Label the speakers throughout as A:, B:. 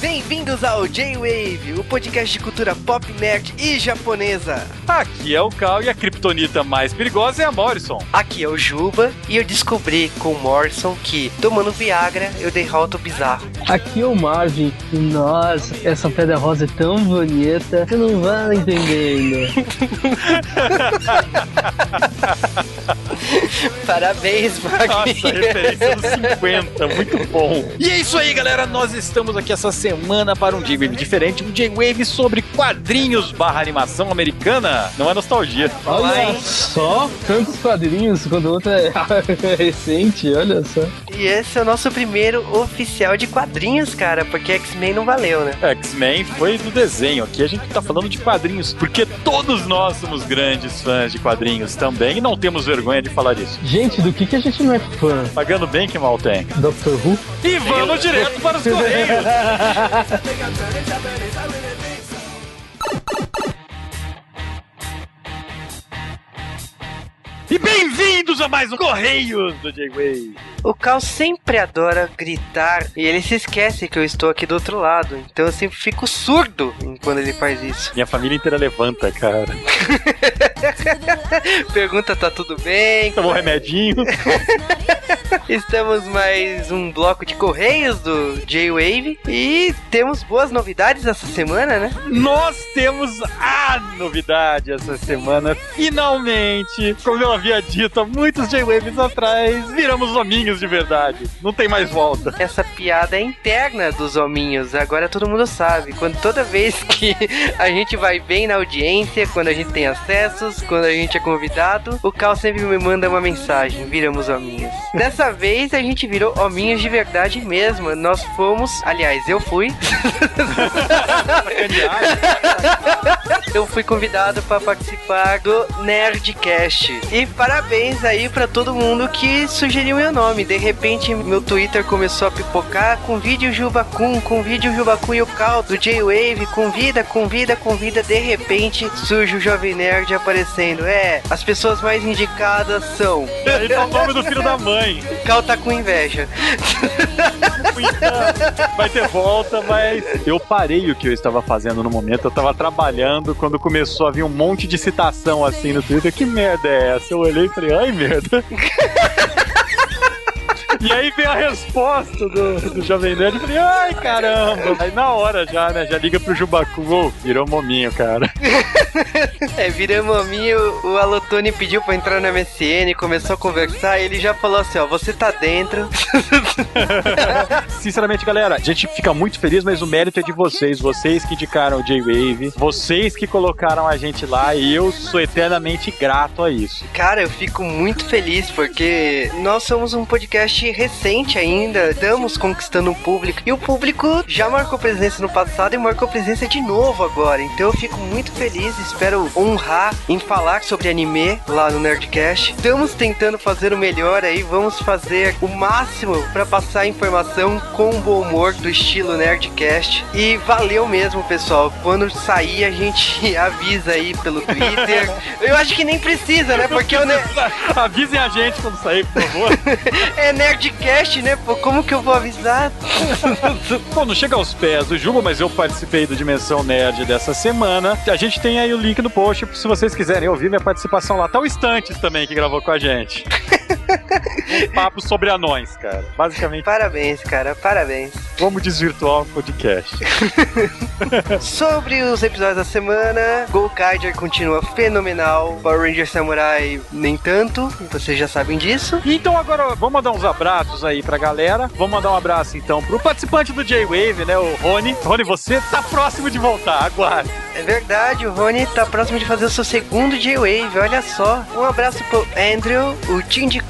A: Bem-vindos ao J-Wave, o podcast de cultura pop, nerd e japonesa.
B: Aqui é o Cal e a criptonita mais perigosa é a Morrison.
A: Aqui é o Juba e eu descobri com o Morrison que, tomando Viagra, eu derroto o bizarro.
C: Aqui é o Marvin e nossa, essa pedra rosa é tão bonita, você não vai entendendo.
A: Parabéns,
B: Nossa,
A: Magni.
B: referência dos 50, muito bom. E é isso aí, galera. Nós estamos aqui essa semana para um J-Wave diferente, um J-Wave sobre quadrinhos barra animação americana. Não é nostalgia.
C: Olha só, tantos quadrinhos, quando o outro é recente, olha só.
A: E esse é o nosso primeiro oficial de quadrinhos, cara, porque X-Men não valeu, né?
B: X-Men foi do desenho. Aqui a gente tá falando de quadrinhos, porque todos nós somos grandes fãs de quadrinhos também e não temos vergonha de falar isso.
C: Gente, do que, que a gente não é fã?
B: Pagando bem que mal tem.
C: Doctor Who?
B: E vamos direto para os Correios. E bem-vindos a mais um Correios do J-Wave.
A: O Cal sempre adora gritar e ele se esquece que eu estou aqui do outro lado. Então eu sempre fico surdo quando ele faz isso.
B: Minha família inteira levanta, cara.
A: Pergunta, tá tudo bem?
B: Tomou um remedinho.
A: Estamos mais um bloco de correios do J-Wave e temos boas novidades essa semana, né?
B: Nós temos a novidade essa semana. Finalmente, como eu havia dito há muitos J-Waves atrás, viramos hominhos de verdade. Não tem mais volta.
A: Essa piada é interna dos hominhos, agora todo mundo sabe. Quando toda vez que a gente vai bem na audiência, quando a gente tem acessos, quando a gente é convidado, o Cal sempre me manda uma mensagem: viramos hominhos. Dessa vez a gente virou hominhos de verdade mesmo. Nós fomos, aliás, eu fui. eu fui convidado para participar do Nerdcast. E parabéns aí para todo mundo que sugeriu meu nome. De repente, meu Twitter começou a pipocar com vídeo Jubacum, com vídeo Jubacum e o Cal do J-Wave. Convida, convida, convida. De repente, surge o Jovem Nerd aparecendo. É, as pessoas mais indicadas são.
B: E aí tá o nome do filho da mãe.
A: O Cal tá com inveja.
B: Vai ter volta, mas eu parei o que eu estava fazendo no momento. Eu estava trabalhando quando começou a vir um monte de citação assim no Twitter. Que merda é essa? Eu olhei e falei, ai merda. E aí veio a resposta do, do Jovem Nerd e falei, ai caramba. Aí na hora já, né? Já liga pro Jubacu, ô, virou mominho, cara.
A: É, a mim, o, Alotone pediu pra entrar no MSN, começou a conversar, e ele já falou assim, ó, você tá dentro.
B: Sinceramente, galera, a gente fica muito feliz, mas o mérito é de vocês. Vocês que indicaram o J-Wave, vocês que colocaram a gente lá e eu sou eternamente grato a isso.
A: Cara, eu fico muito feliz porque nós somos um podcast recente ainda, estamos conquistando um público e o público já marcou presença no passado e marcou presença de novo agora. Então eu fico muito feliz, espero honrar em falar sobre anime lá no Nerdcast. Estamos tentando fazer o melhor aí, vamos fazer o máximo para passar a informação com bom humor do estilo Nerdcast. E valeu mesmo, pessoal. Quando sair a gente avisa aí pelo Twitter. Eu acho que nem precisa, né? Porque o ne-
B: Avisem a gente quando sair, por favor.
A: é Nerdcast, né? Pô, como que eu vou avisar?
B: Bom, não chega aos pés do Juba, mas eu participei do Dimensão Nerd dessa semana. A gente tem aí o link no post se vocês quiserem ouvir minha participação lá. Tá o Estantes também que gravou com a gente. Um papo sobre anões, cara. Basicamente,
A: Parabéns, cara, parabéns.
B: vamos desvirtuar o podcast.
A: Sobre os episódios da semana, Golkaider continua fenomenal, Power Ranger Samurai nem tanto, vocês já sabem disso.
B: Então agora vamos mandar uns abraços aí pra galera. Vamos mandar um abraço então pro participante do J-Wave, né? O Rony. Rony, você tá próximo de voltar, aguarde.
A: É verdade, o Rony tá próximo de fazer o seu segundo J-Wave, olha só. Um abraço pro Andrew, o Tindy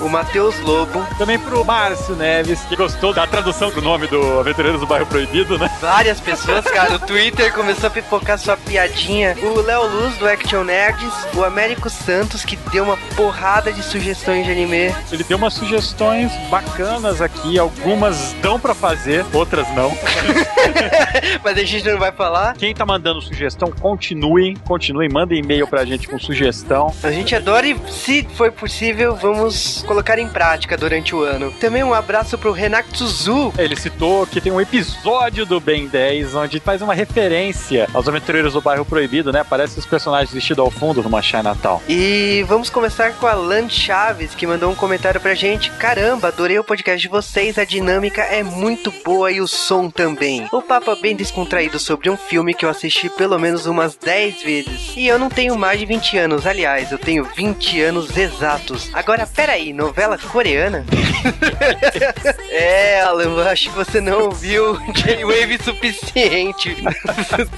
A: O Matheus Lobo,
B: Também pro Márcio Neves, que gostou da tradução do nome do Aventureiros do Bairro Proibido, né?
A: várias pessoas, cara. O Twitter começou a pipocar sua piadinha. O Léo Luz do Action Nerds, o Américo Santos, que deu uma porrada de sugestões de anime.
B: Ele deu umas sugestões bacanas aqui, algumas dão pra fazer, outras não.
A: Mas a gente não vai falar.
B: Quem tá mandando sugestão, continuem, continuem, mandem e-mail pra gente com sugestão.
A: A gente adora e, se for possível, vamos colocar em prática durante o ano. Também um abraço pro Renato Zu.
B: Ele citou que tem um episódio do Ben 10 onde faz uma referência aos aventureiros do bairro proibido, né? Parece os personagens vestidos ao fundo numa Natal.
A: E vamos começar com a Lan Chaves, que mandou um comentário pra gente. Caramba, adorei o podcast de vocês, a dinâmica é muito boa e o som também. O papo é bem descontraído sobre um filme que eu assisti pelo menos umas 10 vezes. E eu não tenho mais de 20 anos, aliás, eu tenho 20 anos exatos. Agora, peraí, novela coreana? é, Alan, acho que você não ouviu J-Wave suficiente.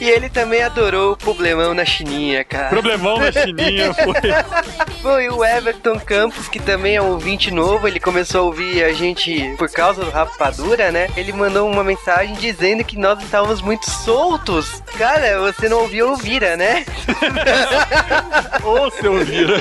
A: e ele também adorou o Problemão na Chininha, cara.
B: Problemão na Chininha foi.
A: Foi o Everton Campos, que também é um ouvinte novo, ele começou a ouvir a gente por causa do Rapadura, né? Ele mandou uma mensagem dizendo que nós estávamos muito soltos. Cara, você não ouviu Ouvira, né?
B: Ô, seu Ouvira.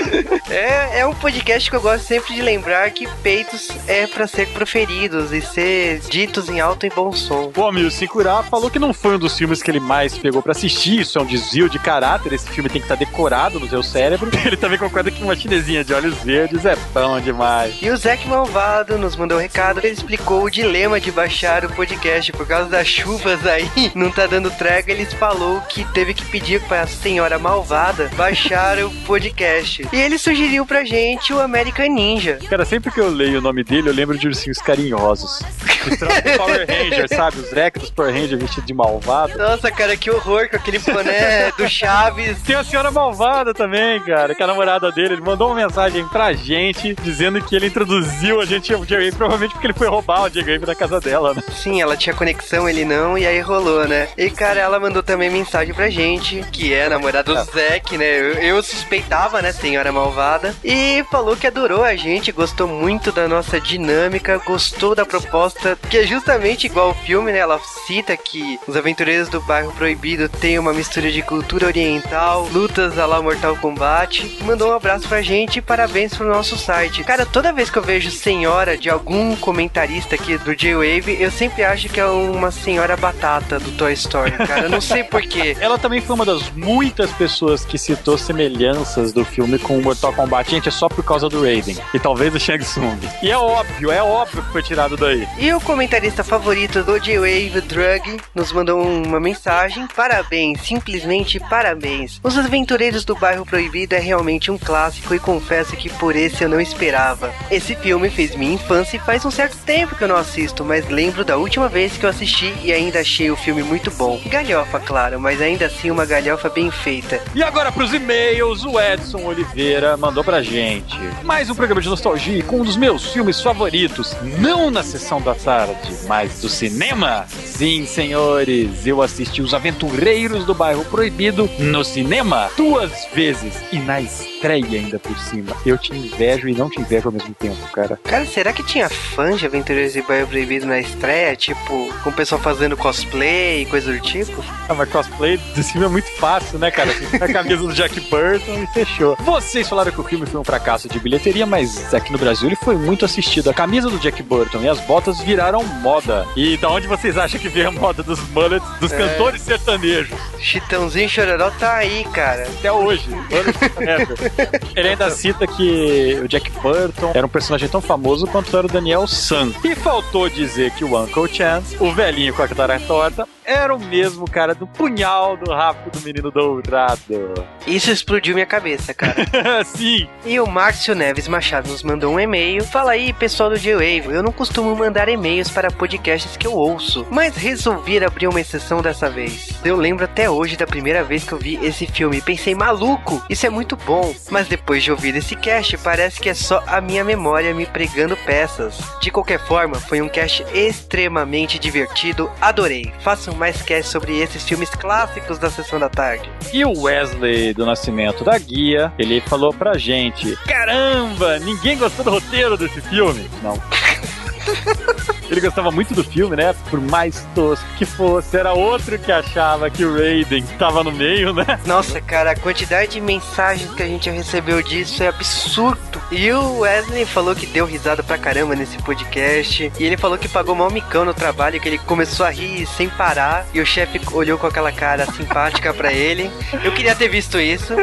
A: É, é um podcast que eu gosto sempre de lembrar que peitos é para ser proferidos e ser ditos em alto e bom som.
B: O Amil Sincurá falou que não foi um dos filmes que ele mais pegou para assistir, isso é um desvio de caráter, esse filme tem que estar tá decorado no seu cérebro. Ele também concorda que uma chinesinha de olhos verdes é bom demais.
A: E o Zac Malvado nos mandou um recado, ele explicou o dilema de baixar o podcast por causa das chuvas aí, não tá dando trega, ele falou que teve que pedir para a senhora malvada baixar o podcast. E ele sugeriu pra gente o American Ninja.
B: Cara, sempre que eu leio o nome dele, eu lembro de ursinhos carinhosos. Os Power Rangers, sabe? Os Rex dos Power Rangers vestidos de malvado.
A: Nossa, cara, que horror com aquele boné do Chaves.
B: Tem a senhora malvada também, cara, que é a namorada dele. Ele mandou uma mensagem pra gente dizendo que ele introduziu a gente ao J-Wave, provavelmente porque ele foi roubar o J-Wave da casa dela, né?
A: Sim, ela tinha conexão, ele não, e aí rolou, né? E, cara, ela mandou também mensagem pra gente, que é a namorada do Zack, né? Eu, eu suspeitava, né, senhora malvada. E falou que adorou a gente, gostou muito da nossa dinâmica, gostou da proposta, que é justamente igual ao filme, né? Ela cita que os aventureiros do bairro proibido têm uma mistura de cultura oriental, lutas a lá Mortal Kombat. Mandou um abraço pra gente e parabéns pro nosso site. Cara, toda vez que eu vejo senhora de algum comentarista aqui do J-Wave, eu sempre acho que é uma senhora batata do Toy Story, cara. Eu não sei porquê.
B: Ela também foi uma das muitas pessoas que citou semelhanças do filme com o Mortal Kombat. Gente, é só por causa do Raiden. E talvez do Shang Tsung. E é óbvio, é óbvio que foi tirado daí.
A: E o comentarista favorito do J-Wave, Drug, nos mandou uma mensagem. Parabéns, simplesmente parabéns. Os Aventureiros do Bairro Proibido é realmente um clássico e confesso que por esse eu não esperava. Esse filme fez minha infância e faz um certo tempo que eu não assisto, mas lembro da última vez que eu assisti e ainda achei o filme muito bom. Galhofa, claro, mas ainda assim uma galhofa bem feita.
B: E agora pros e-mails, o Edson Oliveira mandou pra gente. Mais um programa de nostalgia com um dos meus filmes favoritos, não na sessão da tarde, mas do cinema. Sim, senhores, eu assisti Os Aventureiros do Bairro Proibido no cinema duas vezes e na estreia ainda por cima. Eu te invejo e não te invejo ao mesmo tempo, cara.
A: Cara, será que tinha fãs de Aventureiros do Bairro Proibido na estreia? Tipo, com o pessoal fazendo cosplay e coisa do tipo?
B: Ah, mas cosplay desse filme é muito fácil, né, cara? A camisa do Jack Burton e fechou. Vocês falaram que o filme foi um fracasso de bilheteria, mas aqui no Brasil ele foi muito assistido. A camisa do Jack Burton e as botas viraram moda. E da onde vocês acham que veio a moda dos mullets dos é. cantores sertanejos?
A: Chitãozinho Chororó tá aí, cara.
B: Até hoje. ele ainda cita que o Jack Burton era um personagem tão famoso quanto era o Daniel San. E faltou dizer que o Uncle Chance, o velhinho com a cara torta, era o mesmo cara do punhal do rabo do menino dourado.
A: Isso explodiu minha cabeça, cara.
B: Sim.
A: E o Márcio Neves Machado nos mandou um e-mail. Fala aí, pessoal do G-Wave. Eu não costumo mandar e-mails para podcasts que eu ouço, mas resolvi abrir uma exceção dessa vez. Eu lembro até hoje da primeira vez que eu vi esse filme pensei, maluco, isso é muito bom. Mas depois de ouvir esse cast, parece que é só a minha memória me pregando peças. De qualquer forma, foi um cast extremamente divertido, adorei. Façam mais cast sobre esses filmes clássicos da sessão da tarde.
B: E o Wesley do Nascimento da Guia, ele falou pra gente: Caramba, ninguém gostou do roteiro desse filme? Não. Ele gostava muito do filme, né? Por mais tosco que fosse, era outro que achava que o Raiden estava no meio, né?
A: Nossa, cara, a quantidade de mensagens que a gente recebeu disso é absurdo, E o Wesley falou que deu risada pra caramba nesse podcast. E ele falou que pagou mal micão no trabalho, que ele começou a rir sem parar. E o chefe olhou com aquela cara simpática pra ele. Eu queria ter visto isso.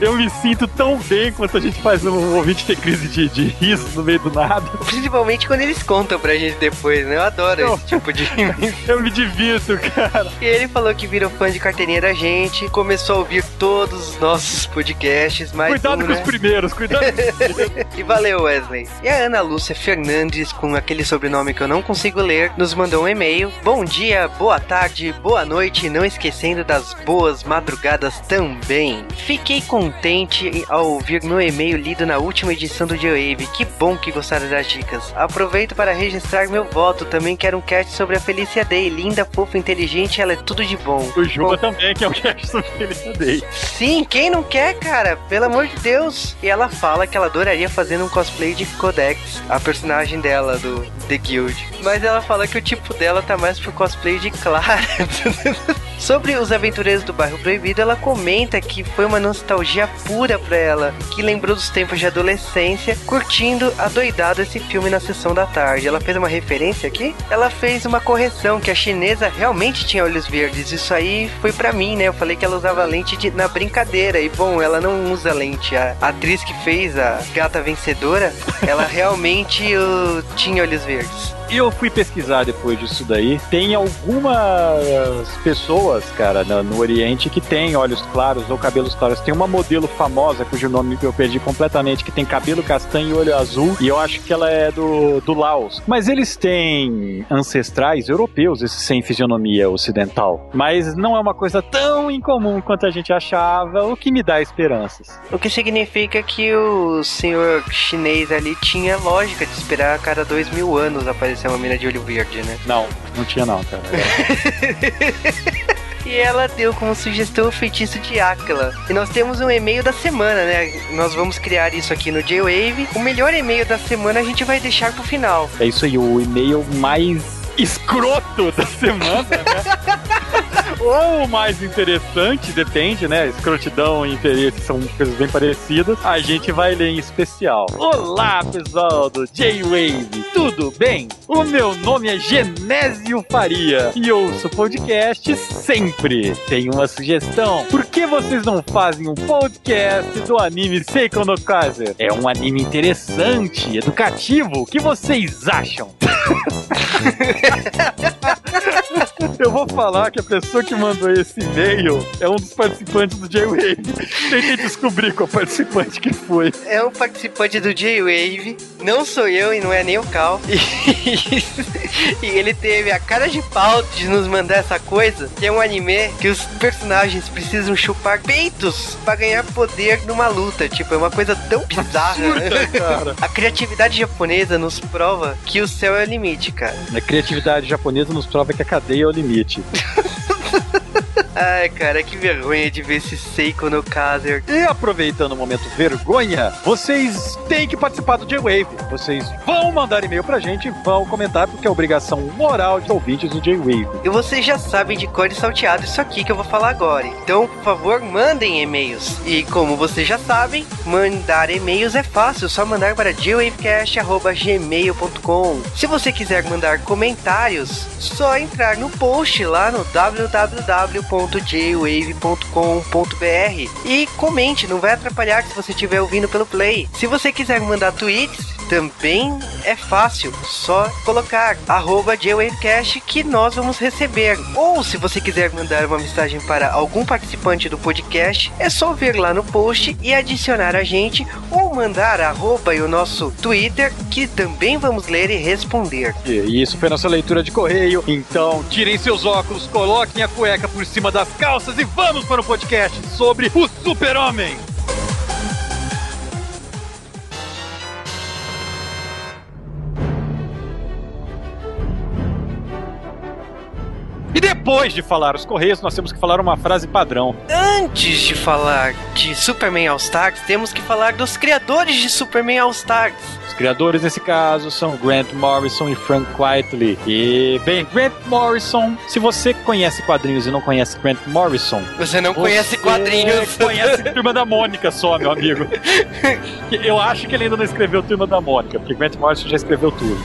B: Eu me sinto tão bem quanto a gente faz um ouvinte ter crise de, de riso no meio do nada.
A: Principalmente quando eles contam pra gente depois, né? Eu adoro
B: Eu-
A: esse tipo de.
B: Eu me divirto, cara.
A: E ele falou que virou fã de carteirinha da gente, começou a ouvir todos os nossos podcasts, mais
B: cuidado
A: um,
B: com
A: né?
B: os primeiros, cuidado com os primeiros.
A: E valeu, Wesley. E a Ana Lúcia Fernandes, com aquele sobrenome que eu não consigo ler, nos mandou um e-mail. Bom dia, boa tarde, boa noite, não esquecendo das boas madrugadas também. Fiquei contente ao ouvir meu e-mail lido na última edição do J-Wave. Que bom que gostaram das dicas. Aproveito para registrar meu voto. Também quero um cast sobre a Felicia Day. Linda, fofa, inteligente, ela é tudo de bom.
B: O Juba também, que é o cast sobre Felicia Day.
A: Sim, quem não quer, cara? Pelo amor de Deus. E ela fala que ela adoraria fazer um cosplay de Codex, a personagem dela do The Guild. Mas ela fala que o tipo dela tá mais pro cosplay de Clara. Sobre os aventureiros do bairro proibido, ela comenta que foi uma nostalgia pura pra ela, que lembrou dos tempos de adolescência, curtindo adoidado esse filme na sessão da tarde. Ela fez uma referência aqui? Ela fez uma correção que a chinesa realmente tinha olhos verdes. Isso aí foi pra mim, né? Eu falei que ela usava lente de- na brincadeira. E bom, ela não usa lente. A atriz que fez a gata vencedora, ela realmente uh, tinha olhos verdes.
B: Eu fui pesquisar depois disso daí. Tem algumas pessoas, cara, no, no Oriente que tem olhos claros ou cabelos claros. Tem uma modelo famosa, cujo nome eu perdi completamente, que tem cabelo castanho e olho azul. E eu acho que ela é do, do Laos. Mas eles têm ancestrais europeus, esses sem fisionomia ocidental. Mas não é uma coisa tão incomum quanto a gente achava, o que me dá esperanças.
A: O que significa que o senhor chinês ali tinha lógica de esperar a cada dois mil anos aparecer uma mina de olho verde, né?
B: Não, não tinha não, cara.
A: E ela deu como sugestão o feitiço de Áquila. E nós temos um e-mail da semana, né? Nós vamos criar isso aqui no J-Wave. O melhor e-mail da semana a gente vai deixar pro final.
B: É isso aí, o e-mail mais escroto da semana, né? Ou o mais interessante, depende, né? Escrotidão e interesse são coisas bem parecidas. A gente vai ler em especial. Olá, pessoal do J-Wave, tudo bem? O meu nome é Genésio Faria e ouço podcast sempre. Tenho uma sugestão. Por que vocês não fazem um podcast do anime Seiko no Kazer? É um anime interessante, educativo. O que vocês acham? Eu vou falar que a pessoa que mandou esse e-mail é um dos participantes do J-Wave. Tentei descobrir qual participante que foi.
A: É um participante do J-Wave. Não sou eu e não é nem o Cal. E, e ele teve a cara de pau de nos mandar essa coisa. Que é um anime que os personagens precisam chupar peitos pra ganhar poder numa luta. Tipo, é uma coisa tão bizarra.
B: Absurda, cara.
A: A criatividade japonesa nos prova que o céu é o limite, cara.
B: A criatividade japonesa nos prova que a cadeia é o limite.
A: Ai, cara, que vergonha de ver esse Seiko no Kazer.
B: E aproveitando o momento vergonha, vocês têm que participar do J-Wave. Vocês vão mandar e-mail pra gente e vão comentar, porque é obrigação moral de ouvintes do J-Wave.
A: E vocês já sabem de cor e salteado isso aqui que eu vou falar agora. Então, por favor, mandem e-mails. E como vocês já sabem, mandar e-mails é fácil, só mandar para jwavecast.gmail.com. Se você quiser mandar comentários, só entrar no post lá no www.jwave.com.br e comente, não vai atrapalhar se você estiver ouvindo pelo Play. Se você quiser mandar tweets, também é fácil, só colocar JWavecast que nós vamos receber. Ou se você quiser mandar uma mensagem para algum participante do podcast, é só ver lá no post e adicionar a gente ou mandar arroba e o nosso Twitter que também vamos ler e responder.
B: E isso foi nossa leitura de correio. Então, tirem seus óculos, coloquem a cueca por cima das calças e vamos para o podcast sobre o Super-Homem. E depois depois de falar os Correios, nós temos que falar uma frase padrão.
A: Antes de falar de Superman All Stars, temos que falar dos criadores de Superman All Stars.
B: Criadores nesse caso são Grant Morrison e Frank Quitely. E, bem, Grant Morrison, se você conhece quadrinhos e não conhece Grant Morrison,
A: Você não
B: você
A: conhece quadrinhos.
B: conhece Turma da Mônica só, meu amigo. Eu acho que ele ainda não escreveu Turma da Mônica, porque Grant Morrison já escreveu tudo.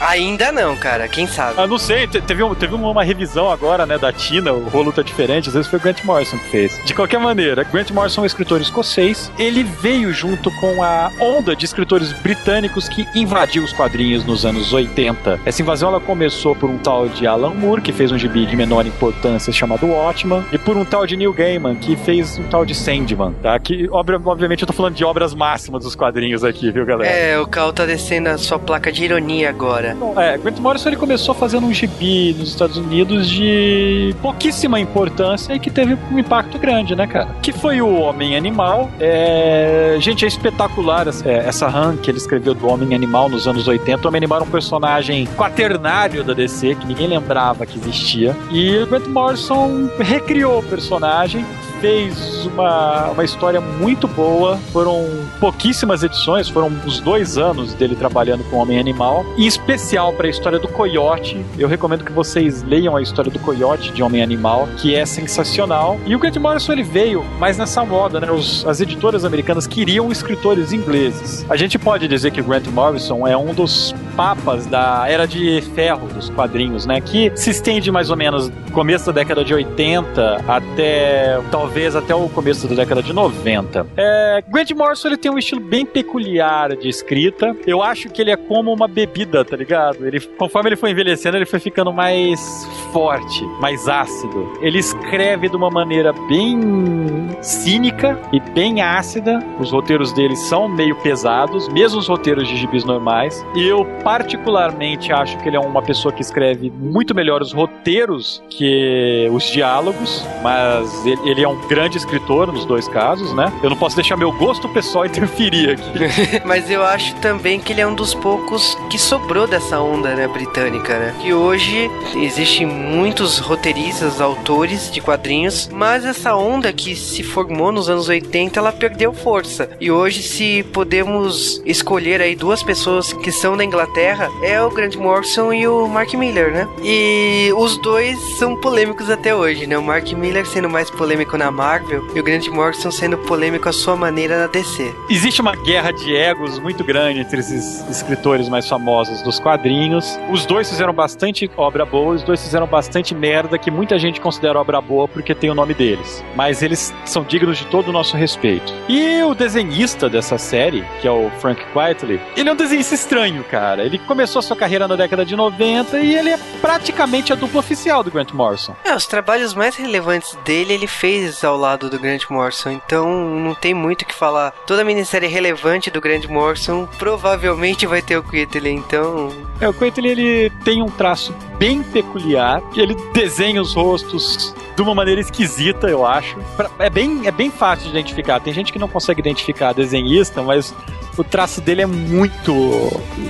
A: Ainda não, cara. Quem sabe?
B: Ah, não sei, te- teve, um- teve uma revisão agora, né, da Tina, o rolo tá diferente, às vezes foi o Grant Morrison que fez. De qualquer maneira, Grant Morrison é um escritor escocês, ele veio junto com a onda de escritores britânicos que invadiu os quadrinhos nos anos 80. Essa invasão ela começou por um tal de Alan Moore, que fez um gibi de menor importância chamado Watchman, e por um tal de Neil Gaiman, que fez um tal de Sandman, tá? Que, obviamente, eu tô falando de obras máximas dos quadrinhos aqui, viu, galera?
A: É, o Cal tá descendo a sua placa de ironia agora.
B: Bom, É, Grant Morrison ele começou fazendo um gibi nos Estados Unidos de pouquíssima importância e que teve um impacto grande, né, cara? Que foi o Homem Animal. É... Gente, é espetacular essa, é, essa run que ele escreveu do Homem Animal nos anos 80. O Homem Animal era um personagem quaternário da DC, que ninguém lembrava que existia. E o Grant Morrison recriou o personagem, fez uma, uma história muito boa. Foram pouquíssimas edições, foram uns dois anos dele trabalhando com Homem Animal. Em especial para a história do Coyote. Eu recomendo que vocês leiam a história do Coyote de Homem Animal, que é sensacional. E o Grant Morrison ele veio, mas nessa moda, né? Os- as editoras americanas queriam escritores ingleses. A gente pode dizer que o Grant Morrison é um dos papas da era de ferro dos quadrinhos, né? Que se estende mais ou menos começo da década de 80 até talvez até o começo da década de 90. É, Grant Morrison ele tem um estilo bem peculiar de escrita. Eu acho que ele é como uma bebida, tá ligado? Ele, conforme ele foi envelhecendo, ele foi ficando mais forte, mais ácido. Ele escreve de uma maneira bem cínica e bem ácida. Os roteiros dele são meio pesados, mesmo os roteiros de gibis normais. Eu particularmente acho que ele é uma pessoa que escreve muito melhor os roteiros que os diálogos, mas ele, ele é um grande escritor nos dois casos, né? Eu não posso deixar meu gosto pessoal interferir aqui.
A: Mas eu acho também que ele é um dos poucos que sobrou dessa onda, né, britânica, né? Que hoje existem muitos roteiristas, autores de quadrinhos, mas essa onda que se formou nos anos 80, ela perdeu força. E hoje, se podemos escolher aí duas pessoas que são da Inglaterra, é o Grant Morrison e o Mark Miller, né? E os dois são polêmicos até hoje, né? O Mark Miller sendo mais polêmico na Marvel e o Grant Morrison sendo polêmico à sua maneira na DC.
B: Existe uma guerra de egos muito grande entre esses escritores mais famosos dos quadrinhos. Os dois fizeram bastante obra boa, os dois fizeram bastante merda que muita gente considera obra boa porque tem o nome deles. Mas eles são dignos de todo o nosso respeito. E o desenhista dessa série, que é o Frank Quitely, ele é um desenhista estranho, cara. Ele começou a sua carreira na década de 90 e ele é praticamente a dupla oficial do Grant Morrison.
A: É, os trabalhos mais relevantes dele ele fez ao lado do Grant Morrison, então não tem muito o que falar. Toda minissérie relevante do Grant Morrison provavelmente vai ter o Quitely, então.
B: É, o Quentin ele tem um traço bem peculiar. Ele desenha os rostos de uma maneira esquisita, eu acho. É bem, é bem fácil de identificar. Tem gente que não consegue identificar desenhista, mas o traço dele é muito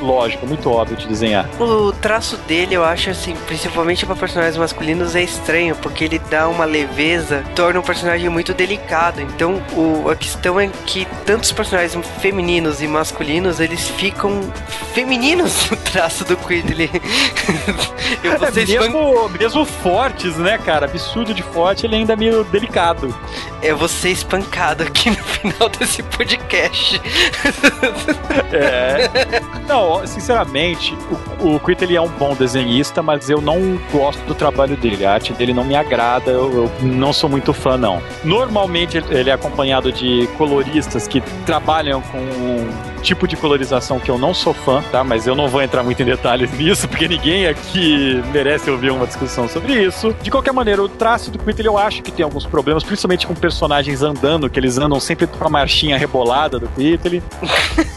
B: lógico, muito óbvio de desenhar.
A: O traço dele, eu acho assim, principalmente para personagens masculinos, é estranho, porque ele dá uma leveza, torna um personagem muito delicado. Então, o, a questão é que tantos personagens femininos e masculinos, eles ficam femininos no traço do vou
B: É, mesmo, mesmo fortes, né, cara? Absurdo de forte, ele ainda é meio delicado.
A: eu vou ser espancado aqui no final desse podcast.
B: É. Não, sinceramente, o, o Quit ele é um bom desenhista, mas eu não gosto do trabalho dele. A arte dele não me agrada, eu, eu não sou muito fã, não. Normalmente ele é acompanhado de coloristas que trabalham com tipo de colorização que eu não sou fã, tá? Mas eu não vou entrar muito em detalhes nisso, porque ninguém aqui merece ouvir uma discussão sobre isso. De qualquer maneira, o traço do Quit eu acho que tem alguns problemas, principalmente com personagens andando, que eles andam sempre com a marchinha rebolada do Quit.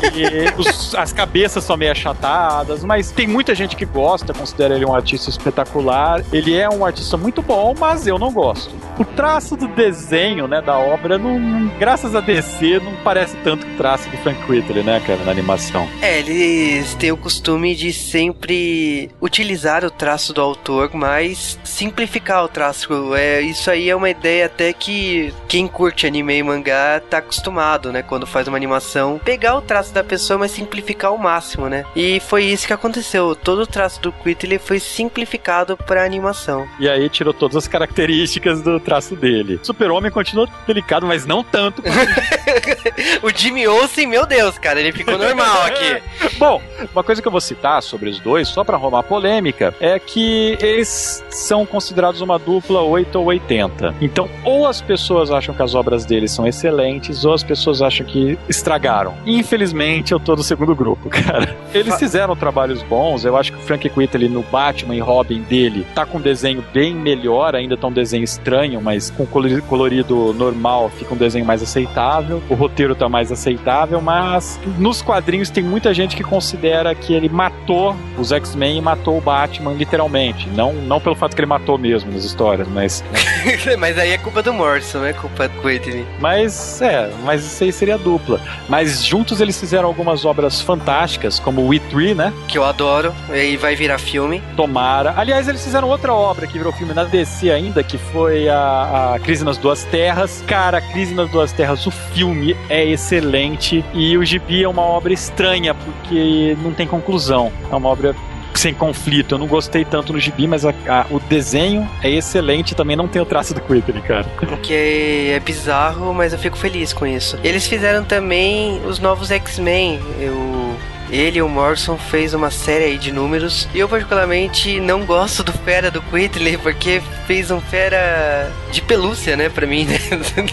B: Os, as cabeças são meio achatadas, mas tem muita gente que gosta, considera ele um artista espetacular. Ele é um artista muito bom, mas eu não gosto. O traço do desenho, né, da obra, não, graças a DC, não parece tanto o traço do Frank Whitley, né, cara, na animação.
A: É, eles têm o costume de sempre utilizar o traço do autor, mas simplificar o traço. É, isso aí é uma ideia até que quem curte anime e mangá tá acostumado, né, quando faz uma animação, pegar o traço da pessoa, mas simplificar ao máximo, né? E foi isso que aconteceu. Todo o traço do Whitley foi simplificado para animação.
B: E aí tirou todas as características do traço dele. Super-Homem continua delicado, mas não tanto.
A: o Jimmy Olsen, meu Deus, cara, ele ficou normal aqui.
B: Bom, uma coisa que eu vou citar sobre os dois, só para arrumar polêmica, é que eles são considerados uma dupla 8 ou 80. Então, ou as pessoas acham que as obras deles são excelentes, ou as pessoas acham que estragaram. Infelizmente, eu tô no segundo grupo, cara. Eles fizeram trabalhos bons, eu acho que o Frank Whiteley no Batman e Robin dele tá com um desenho bem melhor, ainda tá um desenho estranho, mas com colorido normal fica um desenho mais aceitável. O roteiro tá mais aceitável, mas nos quadrinhos tem muita gente que considera que ele matou os X-Men e matou o Batman literalmente. Não, não pelo fato que ele matou mesmo nas histórias, mas.
A: mas aí é culpa do Morrison, não é culpa do Whitney.
B: Mas é, mas isso aí seria dupla. Mas juntos eles fizeram algumas obras fantásticas, como We Three, né?
A: Que eu adoro, e vai virar filme.
B: Tomara. Aliás, eles fizeram outra obra que virou filme na DC ainda, que foi a, a Crise nas Duas Terras. Cara, a Crise nas Duas Terras, o filme é excelente e o Gibi é uma obra estranha, porque não tem conclusão. É uma obra sem conflito. Eu não gostei tanto no gibi, mas a, a, o desenho é excelente também não tem o traço do Quickly, cara.
A: Que é bizarro, mas eu fico feliz com isso. Eles fizeram também os novos X-Men. Eu ele, o Morrison, fez uma série aí de números. E eu, particularmente, não gosto do Fera do Quitley, porque fez um Fera de pelúcia, né, pra mim, né?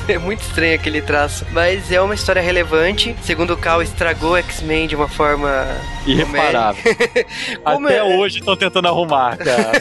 A: é muito estranho aquele traço. Mas é uma história relevante. Segundo o Cal, estragou X-Men de uma forma...
B: Irreparável. Até é... hoje estão tentando arrumar, cara.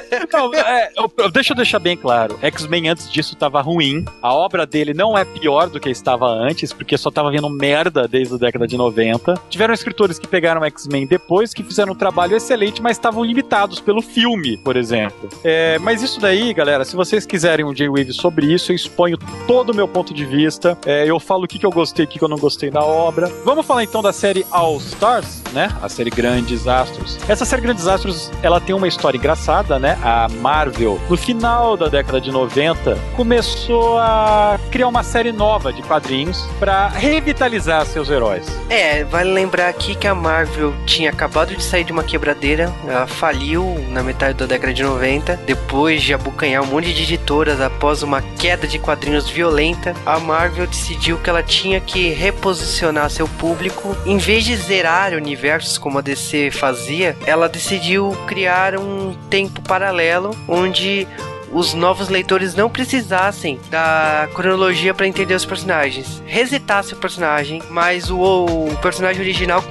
B: não, é, deixa eu deixar bem claro. X-Men antes disso estava ruim. A obra dele não é pior do que estava antes, porque só tava vendo merda desde a década de 90. Tiveram escritores que pegaram X-Men depois, que fizeram um trabalho excelente, mas estavam limitados pelo filme, por exemplo. É, mas isso daí, galera, se vocês quiserem um J-Wave sobre isso, eu exponho todo o meu ponto de vista. É, eu falo o que, que eu gostei, o que, que eu não gostei da obra. Vamos falar então da série All Stars, né? A série Grandes Astros. Essa série Grandes Astros, ela tem uma história engraçada, né? A Marvel, no final da década de 90, começou a criar uma série nova de quadrinhos para revitalizar seus heróis.
A: É, vale lembrar aqui que a Marvel tinha acabado de sair de uma quebradeira, ela faliu na metade da década de 90, depois de abocanhar um monte de editoras após uma queda de quadrinhos violenta, a Marvel decidiu que ela tinha que reposicionar seu público, em vez de zerar universos como a DC fazia, ela decidiu criar um tempo paralelo onde os novos leitores não precisassem da cronologia para entender os personagens. Resetasse o personagem, mas o, o personagem original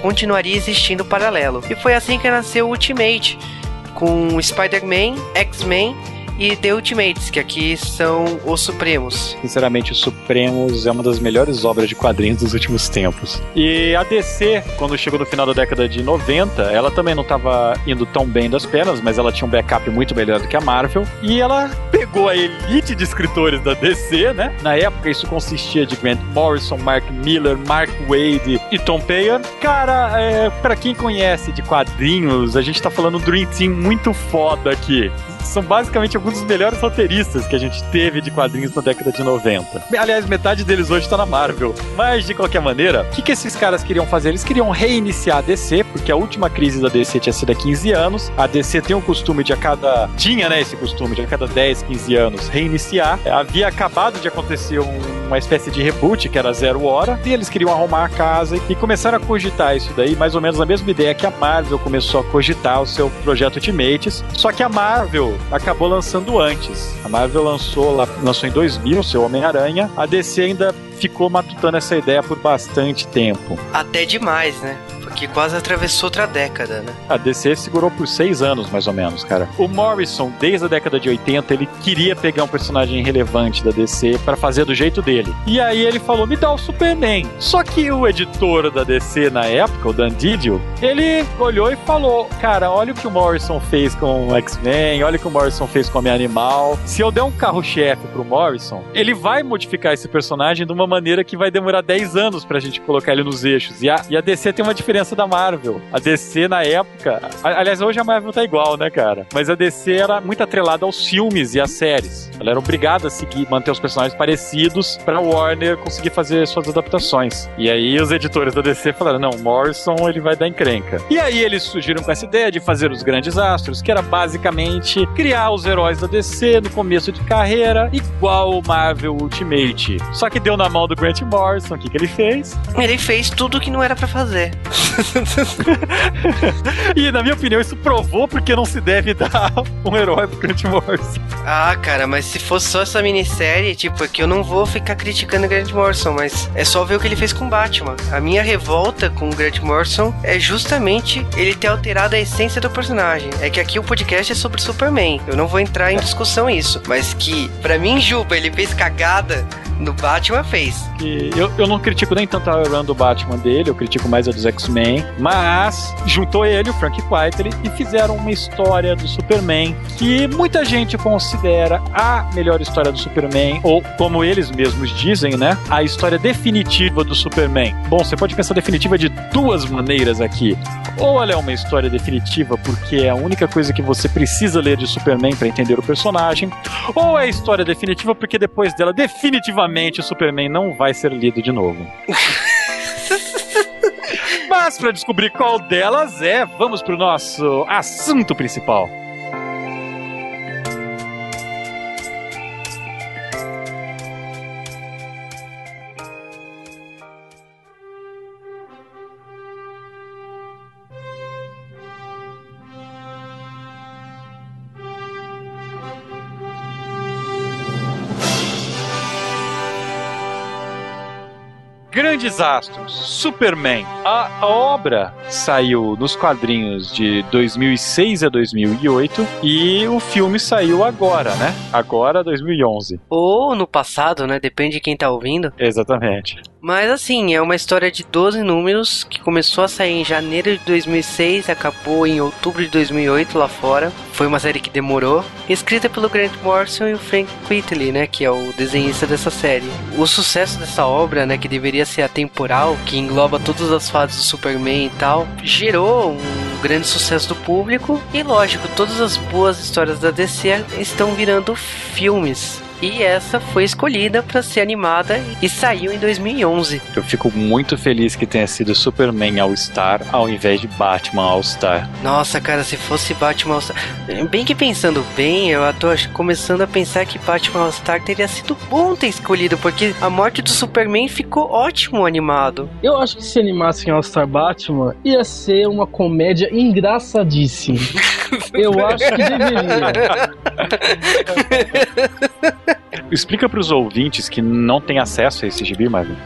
A: continuaria existindo paralelo. E foi assim que nasceu o Ultimate, com Spider-Man, X-Men e The Ultimates, que aqui são os Supremos.
B: Sinceramente, os Supremos é uma das melhores obras de quadrinhos dos últimos tempos. E a DC, quando chegou no final da década de 90, ela também não estava indo tão bem das pernas, mas ela tinha um backup muito melhor do que a Marvel. E ela pegou a elite de escritores da DC, né? Na época, isso consistia de Grant Morrison, Mark Miller, Mark Wade e Tom Payer. Cara, é, para quem conhece de quadrinhos, a gente tá falando do Dream Team muito foda aqui são basicamente alguns dos melhores roteiristas que a gente teve de quadrinhos na década de 90. Aliás, metade deles hoje tá na Marvel. Mas, de qualquer maneira, o que, que esses caras queriam fazer? Eles queriam reiniciar a DC, porque a última crise da DC tinha sido há 15 anos. A DC tem o costume de a cada. Tinha, né, esse costume de a cada 10, 15 anos reiniciar. Havia acabado de acontecer um, uma espécie de reboot, que era zero hora, e eles queriam arrumar a casa e começaram a cogitar isso daí, mais ou menos a mesma ideia que a Marvel começou a cogitar o seu projeto Ultimates. Só que a Marvel acabou lançando antes. A Marvel lançou, lançou em 2000 seu Homem-Aranha. A DC ainda ficou matutando essa ideia por bastante tempo.
A: Até demais, né? Porque quase atravessou outra década, né?
B: A DC segurou por seis anos, mais ou menos, cara. O Morrison, desde a década de 80, ele queria pegar um personagem relevante da DC para fazer do jeito dele. E aí ele falou: me dá o Superman. Só que o editor da DC na época, o Dan Didio, ele olhou e falou: cara, olha o que o Morrison fez com o X-Men, olha o que o Morrison fez com a minha animal. Se eu der um carro-chefe pro Morrison, ele vai modificar esse personagem de uma maneira que vai demorar 10 anos pra gente colocar ele nos eixos. E a, e a DC tem uma diferença da Marvel. A DC na época. Aliás, hoje a Marvel tá igual, né, cara? Mas a DC era muito atrelada aos filmes e às séries. Ela era obrigada a seguir, manter os personagens parecidos pra Warner conseguir fazer suas adaptações. E aí os editores da DC falaram: não, Morrison ele vai dar encrenca. E aí eles surgiram com essa ideia de fazer os grandes astros, que era basicamente criar os heróis da DC no começo de carreira, igual o Marvel Ultimate. Só que deu na mão do Grant Morrison, o que, que ele fez?
A: Ele fez tudo o que não era para fazer.
B: e na minha opinião, isso provou porque não se deve dar um herói pro Grant Morrison.
A: Ah, cara, mas se fosse só essa minissérie, tipo, aqui é eu não vou ficar criticando o Grant Morrison, mas é só ver o que ele fez com Batman. A minha revolta com o Grant Morrison é justamente ele ter alterado a essência do personagem. É que aqui o podcast é sobre Superman. Eu não vou entrar em discussão isso, mas que, para mim, Juba, ele fez cagada no Batman fez.
B: E eu, eu não critico nem tanto a run do Batman dele, eu critico mais a dos X-Men, mas juntou ele, o Frank Whiteley, e fizeram uma história do Superman que muita gente considera a melhor história do Superman, ou como eles mesmos dizem, né? A história definitiva do Superman. Bom, você pode pensar definitiva de duas maneiras aqui. Ou ela é uma história definitiva porque é a única coisa que você precisa ler de Superman para entender o personagem, ou é a história definitiva porque depois dela definitivamente o Superman não vai ser lido de novo. Mas para descobrir qual delas é, vamos pro nosso assunto principal. Grandes Astros, Superman. A, a, obra saiu nos quadrinhos de 2006 a 2008 e o filme saiu agora, né? Agora, 2011.
A: Ou no passado, né? Depende de quem tá ouvindo.
B: Exatamente.
A: Mas assim, é uma história de 12 números que começou a sair em janeiro de 2006, acabou em outubro de 2008 lá fora. Foi uma série que demorou, escrita pelo Grant Morrison e o Frank Quitely, né, que é o desenhista dessa série. O sucesso dessa obra, né, que deveria ser atemporal, que engloba todas as fases do Superman e tal, gerou um grande sucesso do público. E lógico, todas as boas histórias da DC estão virando filmes e essa foi escolhida para ser animada e saiu em 2011.
B: Eu fico muito feliz que tenha sido Superman All-Star ao invés de Batman All-Star.
A: Nossa, cara, se fosse Batman All-Star. Bem que pensando bem, eu tô começando a pensar que Batman All-Star teria sido bom ter escolhido, porque a morte do Superman ficou ótimo animado.
C: Eu acho que se animassem All-Star Batman, ia ser uma comédia engraçadíssima. eu acho que deveria.
B: Explica para os ouvintes que não têm acesso a esse gibi, Marvin.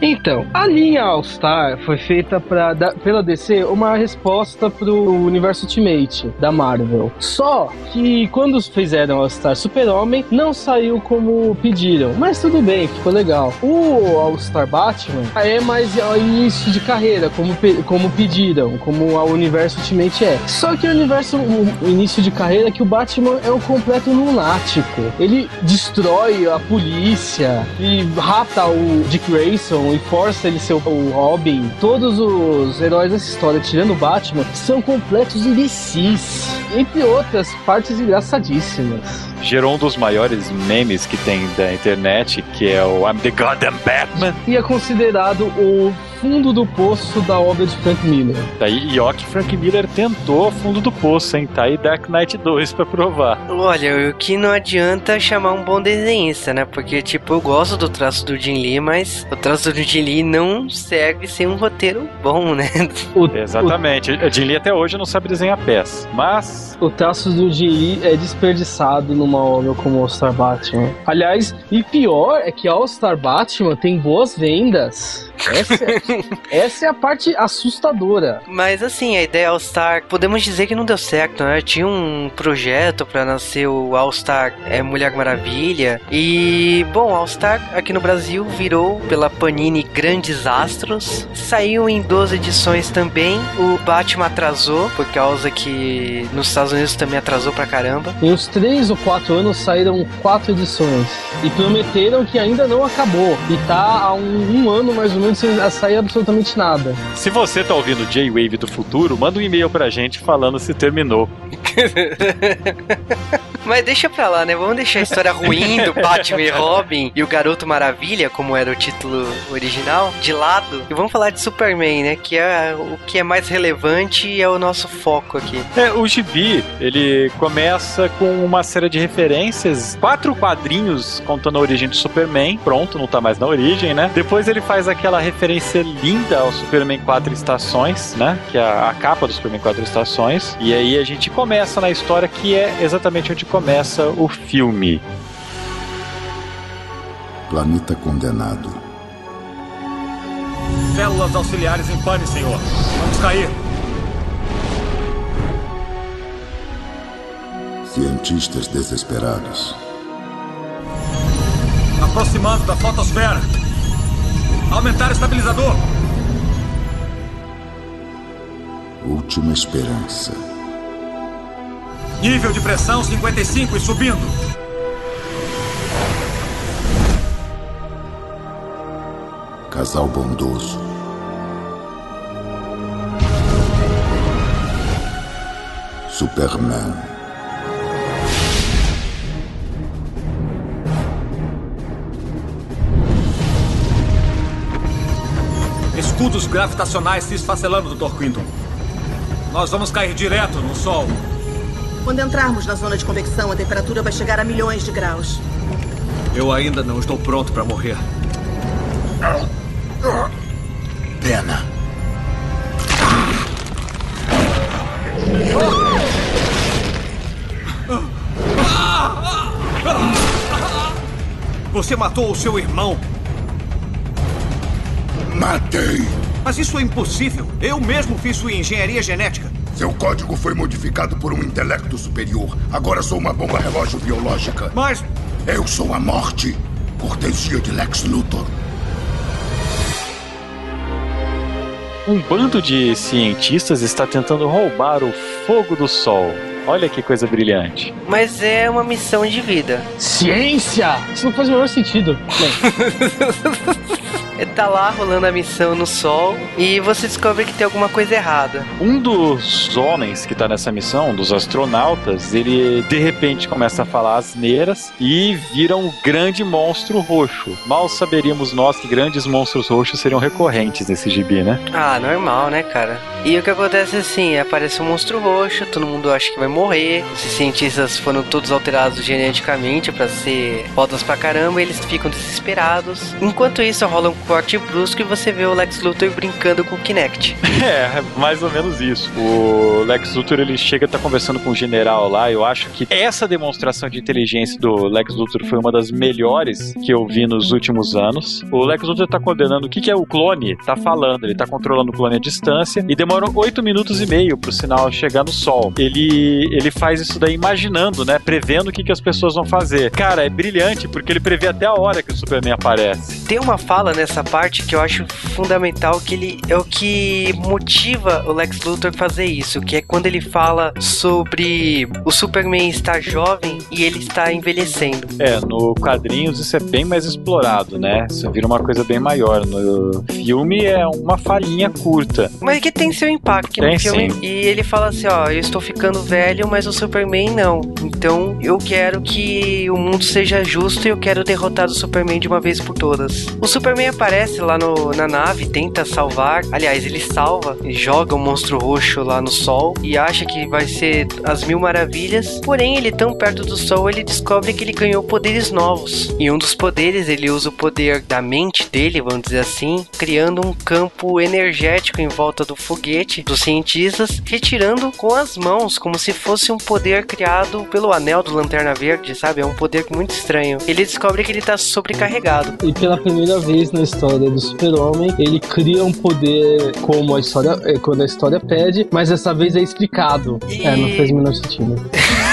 C: Então, a linha All-Star foi feita pra, da, pela DC uma resposta pro universo Ultimate da Marvel. Só que quando fizeram All-Star Super-Homem, não saiu como pediram. Mas tudo bem, ficou legal. O All-Star Batman é mais ao início de carreira, como, como pediram, como o universo Ultimate é. Só que o universo, o, o início de carreira, é que o Batman é um completo lunático. Ele destrói a polícia e rapta o Dick Grayson e força ele ser o Robin. Todos os heróis dessa história, tirando o Batman, são completos imbecis. Entre outras partes engraçadíssimas
B: gerou um dos maiores memes que tem da internet, que é o I'm the Goddamn Batman.
C: E é considerado o fundo do poço da obra de Frank Miller.
B: Daí, e ó que Frank Miller tentou fundo do poço, hein? Tá aí Dark Knight 2 pra provar.
A: Olha, o que não adianta chamar um bom desenhista, né? Porque, tipo, eu gosto do traço do Jim Lee, mas o traço do Jim Lee não serve sem um roteiro bom, né?
B: O, Exatamente. O Jim Lee até hoje não sabe desenhar pés. Mas.
C: O traço do Jim Lee é desperdiçado numa obra como All Star Batman. Aliás, e pior é que All Star Batman tem boas vendas. Essa é, essa é a parte assustadora.
A: Mas assim, a ideia All Star, podemos dizer que não deu certo, né? Tinha um projeto para nascer o All Star é, Mulher Maravilha. E, bom, All Star aqui no Brasil virou pela Panini Grandes Astros. Saiu em 12 edições também. O Batman atrasou, por causa que nos Estados Unidos também atrasou pra caramba.
C: Em uns 3 ou 4 anos saíram 4 edições. E prometeram que ainda não acabou. E tá há um, um ano mais ou menos sem sair absolutamente nada.
B: Se você tá ouvindo J-Wave do futuro, manda um e-mail pra gente falando se terminou.
A: Mas deixa pra lá, né? Vamos deixar a história ruim do Batman e Robin e o Garoto Maravilha, como era o título original, de lado. E vamos falar de Superman, né? Que é o que é mais relevante e é o nosso foco aqui.
B: É, o Gibi, ele começa com uma série de referências, quatro quadrinhos contando a origem do Superman. Pronto, não tá mais na origem, né? Depois ele faz aquela referência linda ao Superman Quatro Estações, né? Que é a capa do Superman Quatro Estações. E aí a gente começa na história que é exatamente onde começa o filme.
D: Planeta condenado.
E: Células auxiliares em pane, senhor. Vamos cair.
D: Cientistas desesperados.
E: Aproximando da fotosfera. Aumentar o estabilizador.
D: Última esperança.
E: Nível de pressão 55 e subindo.
D: Casal bondoso. Superman.
E: Escudos gravitacionais se esfacelando, Dr. Quinton. Nós vamos cair direto no Sol.
F: Quando entrarmos na zona de convecção, a temperatura vai chegar a milhões de graus.
E: Eu ainda não estou pronto para morrer.
D: Pena.
E: Você matou o seu irmão.
G: Matei!
E: Mas isso é impossível. Eu mesmo fiz sua engenharia genética.
G: Seu código foi modificado por um intelecto superior. Agora sou uma bomba relógio biológica.
E: Mas
G: Eu sou a morte. Cortesia de Lex Luthor.
B: Um bando de cientistas está tentando roubar o fogo do sol. Olha que coisa brilhante.
A: Mas é uma missão de vida.
C: Ciência! Isso não faz o menor sentido. Bem,
A: tá lá rolando a missão no sol e você descobre que tem alguma coisa errada.
B: Um dos homens que tá nessa missão, um dos astronautas, ele de repente começa a falar asneiras e vira um grande monstro roxo. Mal saberíamos nós que grandes monstros roxos seriam recorrentes nesse gibi, né?
A: Ah, normal, né, cara? E o que acontece é assim, aparece um monstro roxo, todo mundo acha que vai morrer. Os cientistas foram todos alterados geneticamente pra ser fodas pra caramba, e eles ficam desesperados. Enquanto isso, rola um corte brusco e você vê o Lex Luthor brincando com o Kinect.
B: É, mais ou menos isso. O Lex Luthor ele chega a estar conversando com o general lá. Eu acho que essa demonstração de inteligência do Lex Luthor foi uma das melhores que eu vi nos últimos anos. O Lex Luthor tá condenando o que, que é o clone, tá falando. Ele tá controlando o clone à distância e demora 8 minutos e meio pro sinal chegar no sol. Ele, ele faz isso daí imaginando, né? Prevendo o que, que as pessoas vão fazer. Cara, é brilhante porque ele prevê até a hora que o Superman aparece.
A: Tem uma fala nessa parte que eu acho fundamental que ele é o que motiva o Lex Luthor a fazer isso, que é quando ele fala sobre o Superman estar jovem e ele está envelhecendo.
B: É, no quadrinhos isso é bem mais explorado, né? Isso vira uma coisa bem maior. No filme é uma falhinha curta.
A: Mas que tem seu impacto
B: Tem
A: no filme.
B: sim.
A: E ele fala assim, ó, eu estou ficando velho, mas o Superman não. Então eu quero que o mundo seja justo e eu quero derrotar o Superman de uma vez por todas. O Superman aparece lá no, na nave, tenta salvar. Aliás, ele salva, e joga o monstro roxo lá no sol e acha que vai ser as mil maravilhas. Porém, ele tão perto do sol, ele descobre que ele ganhou poderes novos. E um dos poderes, ele usa o poder da mente dele, vamos dizer assim, criando um campo energético em volta do foguete dos cientistas, retirando com as mãos, como se fosse um poder criado pelo anel do Lanterna Verde, sabe? É um poder muito estranho. Ele descobre que ele tá sobrecarregado.
C: E pela primeira vez na história do Super-Homem, ele cria um poder como a história, é, quando a história pede, mas dessa vez é explicado.
A: E-
C: É, não fez o menor sentido.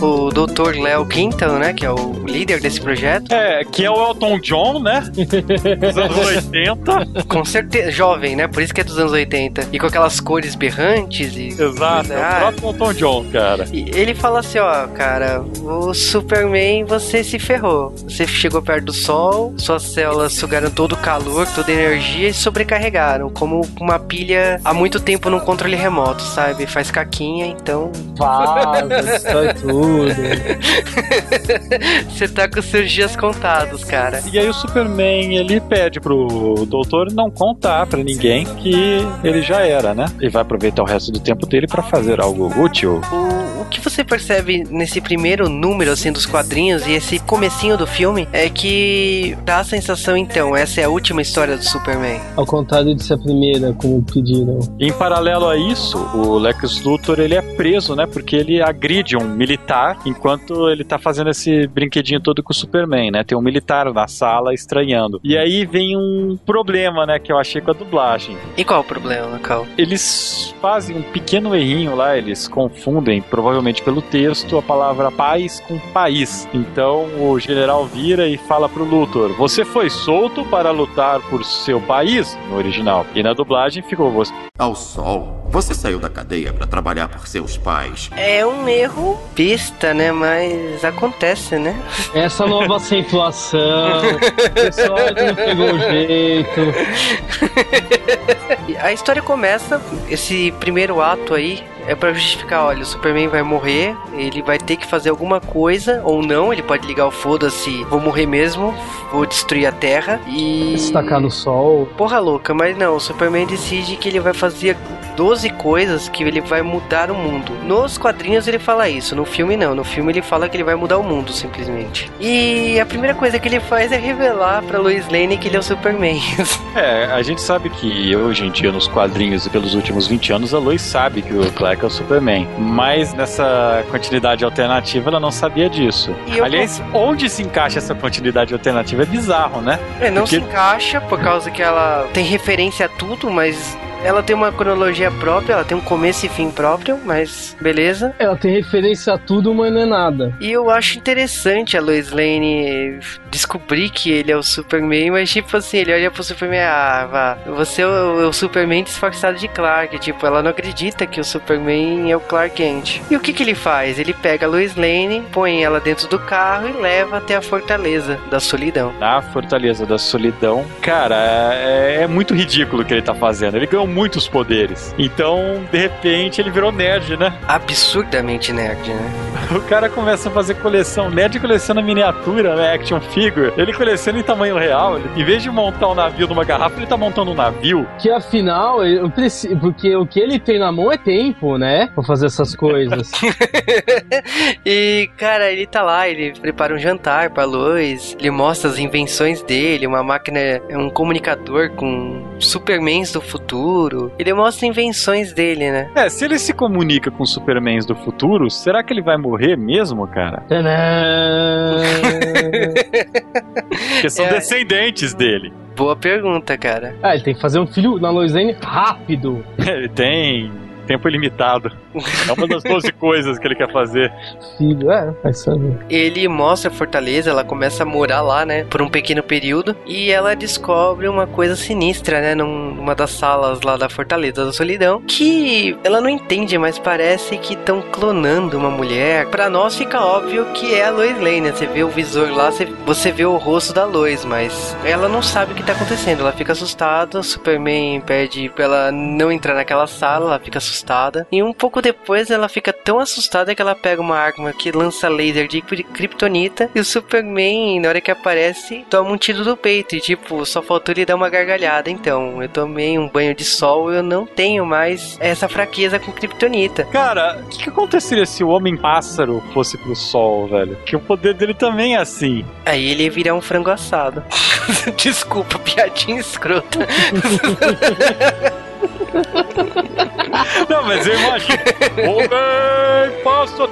A: O Dr. Léo Quintal, né, que é o líder desse projeto,
B: É, que é o Elton John, né? Dos anos 80.
A: com certeza jovem, né? Por isso que é dos anos 80. E com aquelas cores berrantes e
B: Exato, é o
A: Ah,
B: próprio Elton John, cara.
A: E ele fala assim, ó, cara, o Superman, você se ferrou. Você chegou perto do sol, suas células sugaram todo o calor, toda a energia e sobrecarregaram, como uma pilha há muito tempo num controle remoto, sabe? Faz caquinha, então
C: Vaza, destrói tudo.
A: você tá com seus dias contados, cara.
B: E aí o Superman, ele pede pro doutor não contar pra ninguém que ele já era, né? E vai aproveitar o resto do tempo dele pra fazer algo útil.
A: O que você percebe nesse primeiro número, assim, dos quadrinhos e esse comecinho do filme é que dá a sensação, então, essa é a última história do Superman.
C: Ao contrário de ser a primeira, como pediram.
B: Em paralelo a isso, o Lex Luthor ele é preso, né? Porque ele agride um militar enquanto ele tá fazendo esse brinquedinho todo com o Superman, né? Tem um militar na sala estranhando. E aí vem um problema, né? Que eu achei com a dublagem.
A: E qual o problema, Cal?
B: Eles fazem um pequeno errinho lá, eles confundem, provavelmente pelo texto, a palavra paz com país. Então o general vira e fala pro Luthor: Você foi solto para lutar por seu país? No original. E na dublagem ficou você.
H: Ao sol. Você saiu da cadeia para trabalhar por seus pais.
A: É um erro pista, né? Mas acontece, né?
C: Essa nova acentuação, o pessoal não pegou o jeito.
A: A história começa, esse primeiro ato aí é pra justificar, olha, o Superman vai morrer, ele vai ter que fazer alguma coisa, ou não, ele pode ligar o foda-se, vou morrer mesmo, vou destruir a Terra e...
C: Destacar no sol.
A: Porra louca, mas não, o Superman decide que ele vai fazer 12 coisas que ele vai mudar o mundo. Nos quadrinhos ele fala isso, no filme não. No filme ele fala que ele vai mudar o mundo, simplesmente. E a primeira coisa que ele faz é revelar pra Lois Lane que ele é o Superman.
B: É, a gente sabe que hoje em dia, nos quadrinhos e pelos últimos 20 anos, a Lois sabe que o Clark é o Superman. Mas nessa continuidade alternativa, ela não sabia disso.
A: E
B: Aliás, onde se encaixa essa continuidade alternativa é bizarro, né?
A: É, não
B: Porque-
A: se encaixa por causa que ela tem referência a tudo, mas ela tem uma cronologia própria, ela tem um começo e fim próprio, mas beleza.
C: Ela tem referência a tudo, mas não é nada.
A: E eu acho interessante a Lois Lane descobrir que ele é o Superman, mas tipo assim, ele olha pro Superman, ah, vá, você é o, é o Superman disfarçado de Clark, tipo, ela não acredita que o Superman é o Clark Kent. E o que que ele faz? Ele pega a Lois Lane, põe ela dentro do carro e leva até a fortaleza da solidão.
B: Na Fortaleza da Solidão, cara, é, é muito ridículo o que ele tá fazendo. Ele ganhou muitos poderes. Então, de repente, ele virou nerd, né?
A: Absurdamente nerd, né?
B: O cara começa a fazer coleção. Nerd coleciona miniatura, né? Action figure. Ele coleciona em tamanho real. Ele- em vez de montar um navio numa garrafa, ele tá montando um navio.
C: Que afinal, eu preciso. Porque o que ele tem na mão é tempo, né? Pra fazer essas coisas.
A: e, cara, ele tá lá, ele prepara um jantar pra Lois, ele mostra as invenções dele, uma máquina, é um comunicador com supermans do futuro. Ele mostra invenções dele, né?
B: É, se ele se comunica com Supermans do futuro, será que ele vai morrer mesmo, cara?
C: Tadã!
B: Porque são
A: É.
B: descendentes dele.
A: Boa pergunta, cara.
C: ah, ele tem que fazer um filho na Lois Lane rápido.
B: Ele tem tempo ilimitado. É uma das 12 coisas que ele quer fazer.
C: Filho, é, vai saber.
A: Ele mostra a fortaleza, ela começa a morar lá, né, por um pequeno período, e ela descobre uma coisa sinistra, né, num- numa das salas lá da fortaleza da solidão, que ela não entende, mas parece que estão clonando uma mulher. Pra nós fica óbvio que é a Lois Lane, né? Você vê o visor lá, você, você vê o rosto da Lois, mas ela não sabe o que tá acontecendo. Ela fica assustada, o Superman pede pra ela não entrar naquela sala, ela fica assustada. E um pouco depois ela fica tão assustada que ela pega uma arma que lança laser de kryptonita e o Superman, na hora que aparece, toma um tiro do peito e tipo, só faltou ele dar uma gargalhada. Então, eu tomei um banho de sol, eu não tenho mais essa fraqueza com kryptonita.
B: Cara, o que, que aconteceria se o Homem-Pássaro fosse pro sol, velho? Que o poder dele também é assim.
A: Aí ele ia virar um frango assado. Desculpa, piadinha escrota.
B: non, mais dis-moi, je... Au passe-toi!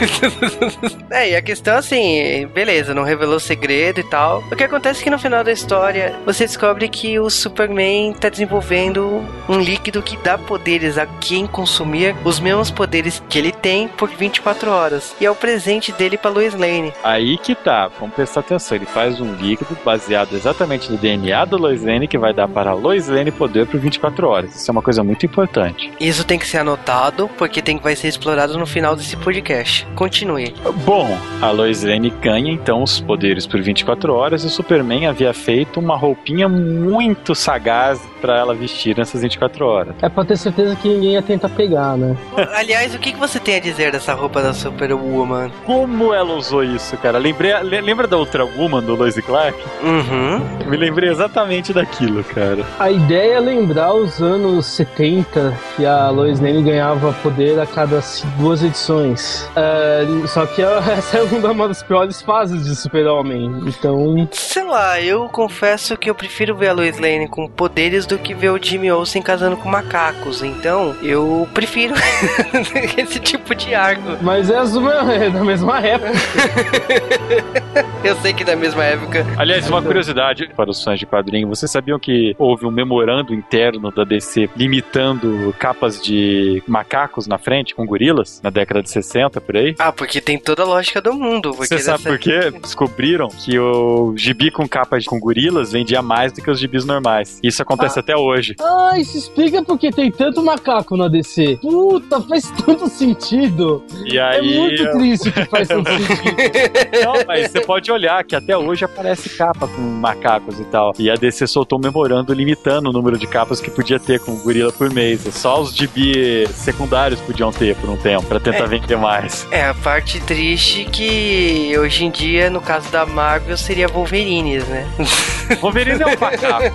A: É, e a questão assim, beleza, não revelou segredo e tal. O que acontece é que no final da história você descobre que o Superman tá desenvolvendo um líquido que dá poderes a quem consumir os mesmos poderes que ele tem por 24 horas. E é o presente dele pra Lois Lane.
B: Aí que tá, vamos prestar atenção. Ele faz um líquido baseado exatamente no DNA do Lois Lane que vai dar para a Lois Lane poder por 24 horas. Isso é uma coisa muito importante.
A: Isso tem que ser anotado porque tem que vai ser explorado no final desse podcast. Continue.
B: Bom, a Lois Lane ganha então os poderes por 24 horas e o Superman havia feito uma roupinha muito sagaz para ela vestir nessas 24 horas.
C: É pra ter certeza que ninguém ia tentar pegar, né?
A: Aliás, o que que você tem a dizer dessa roupa da Superwoman?
B: Como ela usou isso, cara? Lembrei, le- lembra da outra Woman do Lois e Clark?
A: Uhum.
B: Me lembrei exatamente daquilo, cara.
C: A ideia é lembrar os anos 70, que a Lois Lane ganhava poder a cada duas edições. É, só que essa é uma das piores fases de Super-Homem. Então,
A: Sei lá, eu confesso que eu prefiro ver a Lois Lane com poderes do que ver o Jimmy Olsen casando com macacos. Então, eu prefiro esse tipo de arco.
C: mas é, é da mesma época.
A: Eu sei que da mesma época.
B: Aliás, uma curiosidade para os fãs de quadrinho: vocês sabiam que houve um memorando interno da DC limitando capas de macacos na frente com gorilas na década de 60 por aí?
A: Ah, porque tem toda a lógica do mundo.
B: Você sabe
A: dessa-
B: por quê? Descobriram que o gibi com capa de- com gorilas vendia mais do que os gibis normais. Isso acontece até hoje.
C: Ah, isso explica porque tem tanto macaco na DC. Puta, faz tanto sentido.
B: E
C: É
B: aí.
C: muito triste que faz tanto sentido.
B: Não, mas você pode olhar que até hoje aparece capa com macacos e tal. E a DC soltou um memorando limitando o número de capas que podia ter com gorila por mês. Só os gibi secundários podiam ter por um tempo, pra tentar
A: É.
B: vender mais.
A: É, a parte triste que hoje em dia, no caso da Marvel, seria Wolverines, né?
B: Wolverine é um macaco.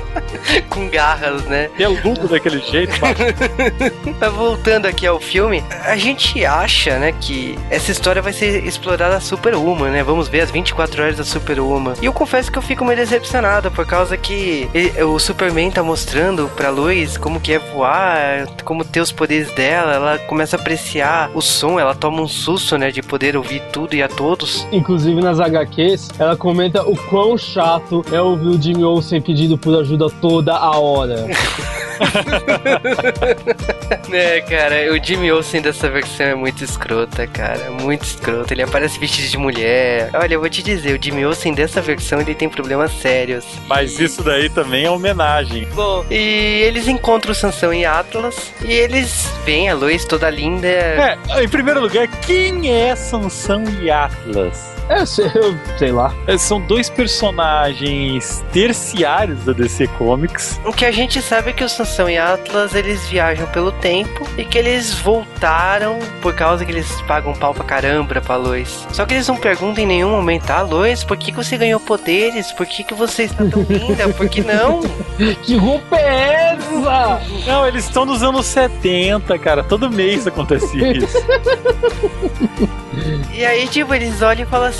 A: Com garras, né?
B: Peludo daquele jeito.
A: Mas voltando aqui ao filme, a gente acha, né, que essa história vai ser explorada a Superwoman, né? Vamos ver as 24 horas da Superwoman. E eu confesso que eu fico meio decepcionado por causa que ele- o Superman tá mostrando pra Lois como que é voar, como ter os poderes dela. Ela começa a apreciar o som, ela toma um susto, né, de poder ouvir tudo e a todos.
C: Inclusive nas HQs, ela comenta o quão chato é ouvir o Jimmy Olsen pedindo por ajuda toda a hora.
A: É, cara, o Jimmy Olsen dessa versão é muito escrota, cara. Muito escrota. Ele aparece vestido de mulher. Olha, eu vou te dizer, o Jimmy Olsen dessa versão ele tem problemas sérios.
B: Mas isso daí também é homenagem.
A: Bom, e eles encontram o Sansão e Atlas e eles veem a Lois toda linda.
B: É, em primeiro lugar, quem é Sansão e Atlas?
C: É, sei, eu sei lá.
B: É, São dois personagens terciários da DC Comics.
A: O que a gente sabe é que o Sansão e Atlas eles viajam pelo tempo e que eles voltaram por causa que eles pagam pau pra caramba pra Lois. Só que eles não perguntam em nenhum momento, ah, Lois, por que, que você ganhou poderes? Por que, que você está tão linda? Por que não?
C: Que roupa é essa?
B: Não, eles estão nos anos 70, cara. Todo mês acontece isso.
A: E aí, tipo, eles olham e falam assim: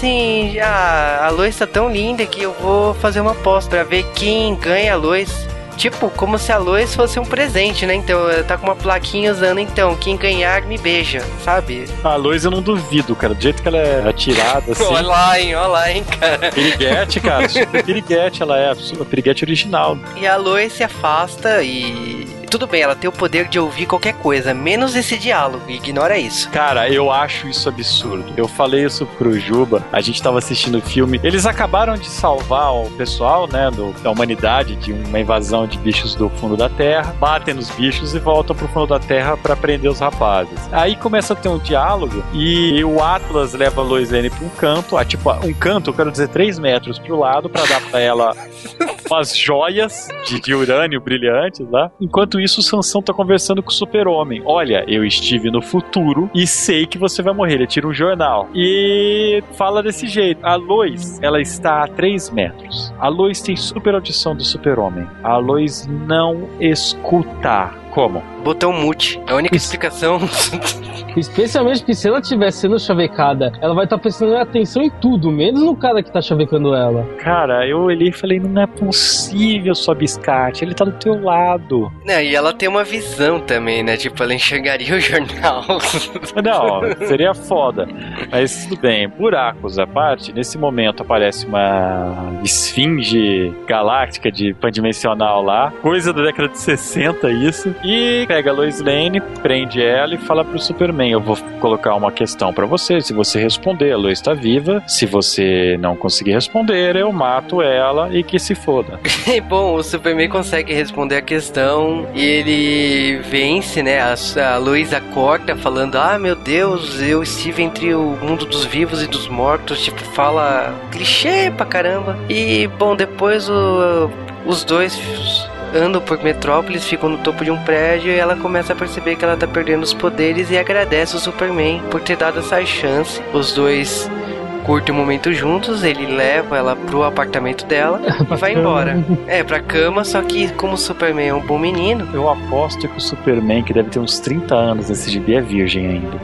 A: ah, a Lois tá tão linda que eu vou fazer uma aposta pra ver quem ganha a Lois. Tipo, como se a Lois fosse um presente, né? Então, ela tá com uma plaquinha usando, então, quem ganhar me beija, sabe?
B: A Lois eu não duvido, cara. Do jeito que ela é atirada, assim.
A: Olha lá, hein, olha lá, hein, cara.
B: Piriguete, cara. Super piriguete ela é. A piriguete original.
A: E a Lois se afasta e. Tudo bem, ela tem o poder de ouvir qualquer coisa, menos esse diálogo, ignora isso.
B: Cara, eu acho isso absurdo. Eu falei isso pro Juba, a gente tava assistindo o filme. Eles acabaram de salvar o pessoal, né, do- da humanidade de uma invasão de bichos do fundo da Terra, batem nos bichos e voltam pro fundo da Terra pra prender os rapazes. Aí começa a ter um diálogo e o Atlas leva a Lois Lane pra um canto, ah, tipo, um canto, eu quero dizer, 3 metros pro lado pra dar pra ela umas joias de, de urânio brilhantes lá. Enquanto isso, o Sansão tá conversando com o super-homem. Olha, eu estive no futuro e sei que você vai morrer. Ele tira um jornal. E fala desse jeito. A Lois, ela está a 3 metros. A Lois tem super audição do super-homem. A Lois não escuta Como?
A: Botão mute. É a única explicação.
C: Especialmente porque se ela estiver sendo chavecada, ela vai estar tá prestando atenção em tudo, menos no cara que tá chavecando ela.
B: Cara, eu olhei e falei, não é possível, sua biscate, ele tá do teu lado.
A: É, e ela tem uma visão também, né? Tipo, ela enxergaria o jornal.
B: não, seria foda. Mas tudo bem, buracos à parte, nesse momento aparece uma esfinge galáctica de pandimensional lá, coisa da década de 60 isso, e pega a Lois Lane, prende ela e fala pro Superman, eu vou colocar uma questão para você, se você responder, a Lois está viva, se você não conseguir responder, eu mato ela e que se foda.
A: Bom, o Superman consegue responder a questão e ele vence, né? A, a Lois acorda falando: Ah, meu Deus, eu estive entre o mundo dos vivos e dos mortos. Tipo, fala clichê pra caramba. E, bom, depois o, os dois andam por Metrópolis, ficam no topo de um prédio e ela começa a perceber que ela tá perdendo os poderes e agradece o Superman por ter dado essa chance. Os dois curtem um momento juntos, ele leva ela pro apartamento dela e vai embora. É, pra cama, só que como o Superman é um bom menino.
B: Eu aposto que o Superman, que deve ter uns 30 anos nesse gibi, é virgem ainda.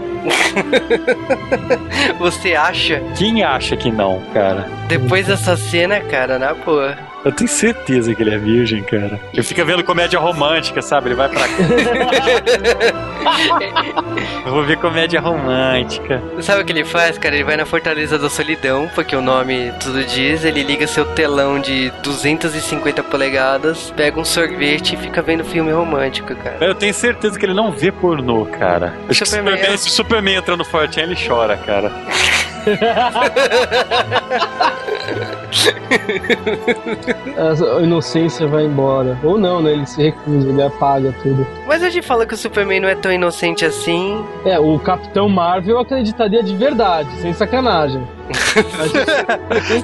A: Você acha?
B: Quem acha que não, cara?
A: Depois dessa cena, cara, na boa.
B: Eu tenho certeza que ele é virgem, cara. Ele fica vendo comédia romântica, sabe? Ele vai pra cá. Eu vou ver comédia romântica.
A: Sabe o que ele faz, cara? Ele vai na Fortaleza da Solidão, porque o nome tudo diz. Ele liga seu telão de 250 polegadas, pega um sorvete e fica vendo filme romântico, cara.
B: Eu tenho certeza que ele não vê pornô, cara. Superman, Superman, se o Superman entra no Fortune, ele chora, cara.
C: a inocência vai embora. Ou não, né? Ele se recusa, ele apaga tudo.
A: Mas a gente fala que o Superman não é tão inocente assim.
C: É, o Capitão Marvel acreditaria de verdade, sem sacanagem.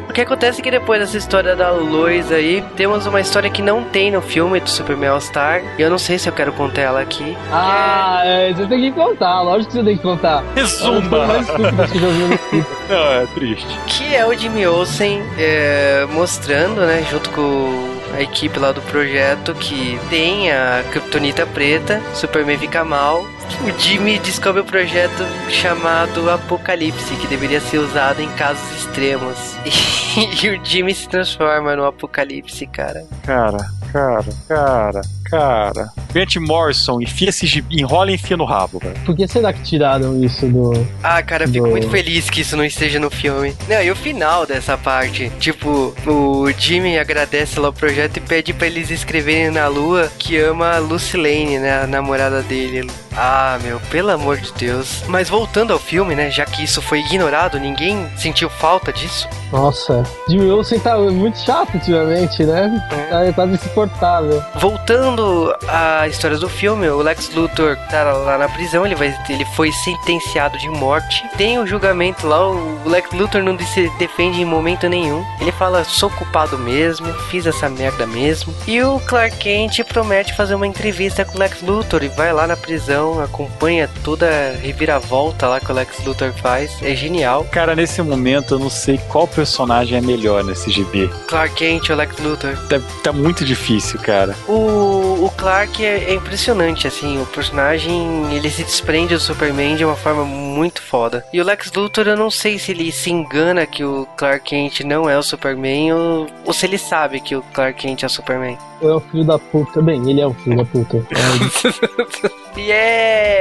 A: O que acontece é que depois dessa história da Lois aí, temos uma história que não tem no filme do Superman All-Star. E eu não sei se eu quero contar ela aqui.
C: Ah, é... É, você tem que contar, lógico que você tem que contar.
B: Resuma! É não, é triste.
A: Que é o Jimmy Olsen é, mostrando, né, junto com a equipe lá do projeto que tem a Kryptonita preta, Superman fica mal. O Jimmy descobre o um projeto chamado Apocalipse, que deveria ser usado em casos extremos. E, e o Jimmy se transforma no Apocalipse, cara.
B: Cara, cara, cara, cara. Grant Morrison, enfia esse gibi, enrola e enfia no rabo, cara.
C: Por que será que tiraram isso do.
A: Ah, cara, eu fico do... muito feliz que isso não esteja no filme. Não, e o final dessa parte? Tipo, o Jimmy agradece lá o projeto e pede para eles escreverem na lua que ama a Lucy Lane, né? A namorada dele. Ah, meu, pelo amor de Deus. Mas voltando ao filme, né? Já que isso foi ignorado, ninguém sentiu falta disso.
C: Nossa, Jimmy Olsen tá muito chato ultimamente, né? É. Tá, tá insuportável.
A: Voltando à história do filme, o Lex Luthor tá lá na prisão, ele, vai, ele foi sentenciado de morte. Tem o julgamento lá, o Lex Luthor não se defende em momento nenhum. Ele fala, sou culpado mesmo, fiz essa merda mesmo. E o Clark Kent promete fazer uma entrevista com o Lex Luthor e vai lá na prisão acompanha toda a reviravolta lá que o Lex Luthor faz. É genial.
B: Cara, nesse momento eu não sei qual personagem é melhor nesse gibi.
A: Clark Kent ou Lex Luthor?
B: Tá, tá muito difícil, cara.
A: O, o Clark é, é, impressionante, assim. O personagem, ele se desprende do Superman de uma forma muito foda. E o Lex Luthor, eu não sei se ele se engana que o Clark Kent não é o Superman ou, ou se ele sabe que o Clark Kent é o Superman
C: é o filho da puta. Bem, ele é o filho da puta. É.
A: e é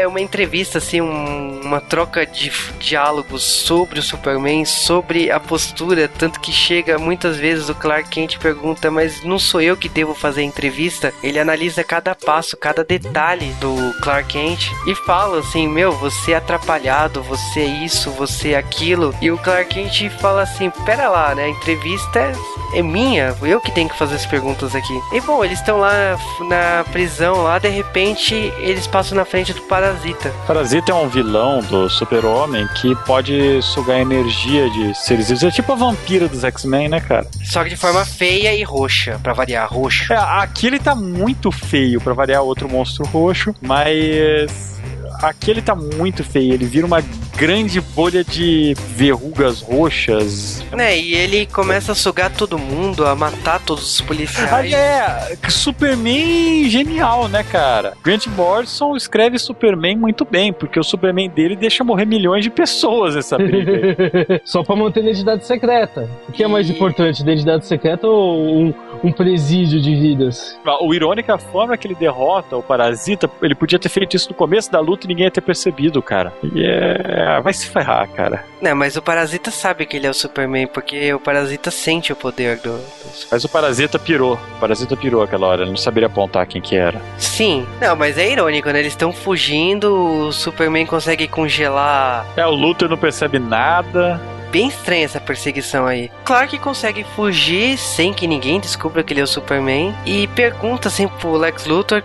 A: uma entrevista, assim, um, uma troca de diálogos sobre o Superman, sobre a postura, tanto que chega muitas vezes o Clark Kent pergunta, mas não sou eu que devo fazer a entrevista? Ele analisa cada passo, cada detalhe do Clark Kent e fala assim, meu, você é atrapalhado, você é isso, você é aquilo. E o Clark Kent fala assim, pera lá, né, a entrevista é, é minha, eu que tenho que fazer as perguntas aqui. E bom, eles estão lá na prisão, lá de repente eles passam na frente do Parasita.
B: Parasita é um vilão do Super-Homem que pode sugar energia de seres vivos. É tipo a vampira dos X-Men, né, cara?
A: Só que de forma feia e roxa, para variar, roxo.
B: É, aqui ele tá muito feio para variar outro monstro roxo, mas aqui ele tá muito feio. Ele vira uma grande bolha de verrugas roxas.
A: Né, e ele começa a sugar todo mundo, a matar todos os
B: Ah,
A: policiais.
B: é, Superman genial, né, cara? Grant Morrison escreve Superman muito bem, porque o Superman dele deixa morrer milhões de pessoas nessa briga. aí.
C: Só pra manter a identidade secreta. O que é mais
A: E-
C: importante, identidade secreta ou um, um presídio de vidas?
B: O irônico é a forma que ele derrota o Parasita, ele podia ter feito isso no começo da luta e ninguém ia ter percebido, cara. E é. Vai se ferrar, cara.
A: Não, mas o Parasita sabe que ele é o Superman, porque o Parasita sente o poder do. do...
B: Mas o Parasita pirou. O Parasita pirou aquela hora, ele não saberia apontar quem que era.
A: Sim, não, mas é irônico, né? Eles estão fugindo, o Superman consegue congelar.
B: É, o Luthor não percebe nada.
A: Bem estranha essa perseguição aí. Clark consegue fugir sem que ninguém descubra que ele é o Superman e pergunta assim pro Lex Luthor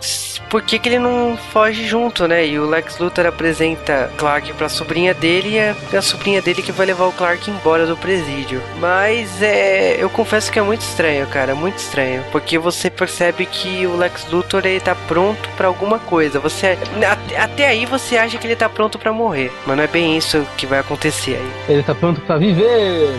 A: por que, que ele não foge junto, né? E o Lex Luthor apresenta Clark pra sobrinha dele e é a sobrinha dele que vai levar o Clark embora do presídio. Mas é, eu confesso que é muito estranho, cara, muito estranho, porque você percebe que o Lex Luthor ele tá pronto pra alguma coisa. Você até, aí você acha que ele tá pronto pra morrer, mas não é bem isso que vai acontecer aí.
C: Ele tá pronto pra viver.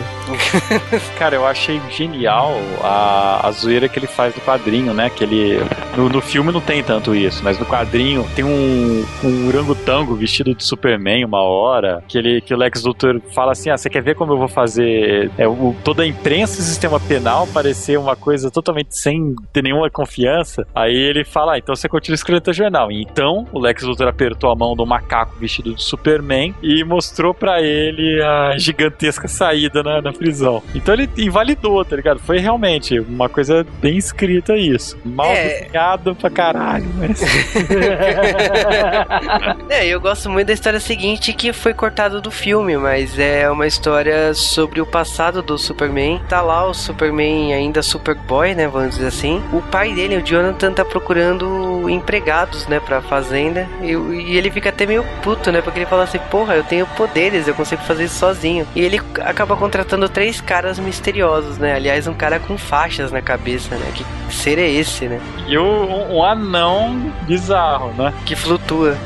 B: Cara, eu achei genial a, a zoeira que ele faz no quadrinho, né? Que ele. No, no filme não tem tanto isso, mas no quadrinho tem um, um orangotango vestido de Superman uma hora, que ele que o Lex Luthor fala assim: Ah, você quer ver como eu vou fazer é, o, toda a imprensa e o sistema penal parecer uma coisa totalmente sem ter nenhuma confiança? Aí ele fala: ah, então você continua escrevendo teu jornal. Então o Lex Luthor apertou a mão do macaco vestido de Superman e mostrou pra ele a gigantesca saída na, na prisão. Então ele invalidou, tá ligado? Foi realmente uma coisa bem escrita isso. Mal
A: É.
B: desenhado pra caralho, mas.
A: É, eu gosto muito da história seguinte que foi cortado do filme, mas é uma história sobre o passado do Superman. Tá lá o Superman ainda Superboy, né, vamos dizer assim. O pai dele, o Jonathan, tá procurando empregados, né, pra fazenda. E, e ele fica até meio puto, né, porque ele fala assim, porra, eu tenho poderes, eu consigo fazer isso sozinho. E ele acaba contratando três caras misteriosos, né, aliás, um cara com faixas na cabeça, né, que ser é esse, né,
B: E um, um anão bizarro, né?
A: que flutua.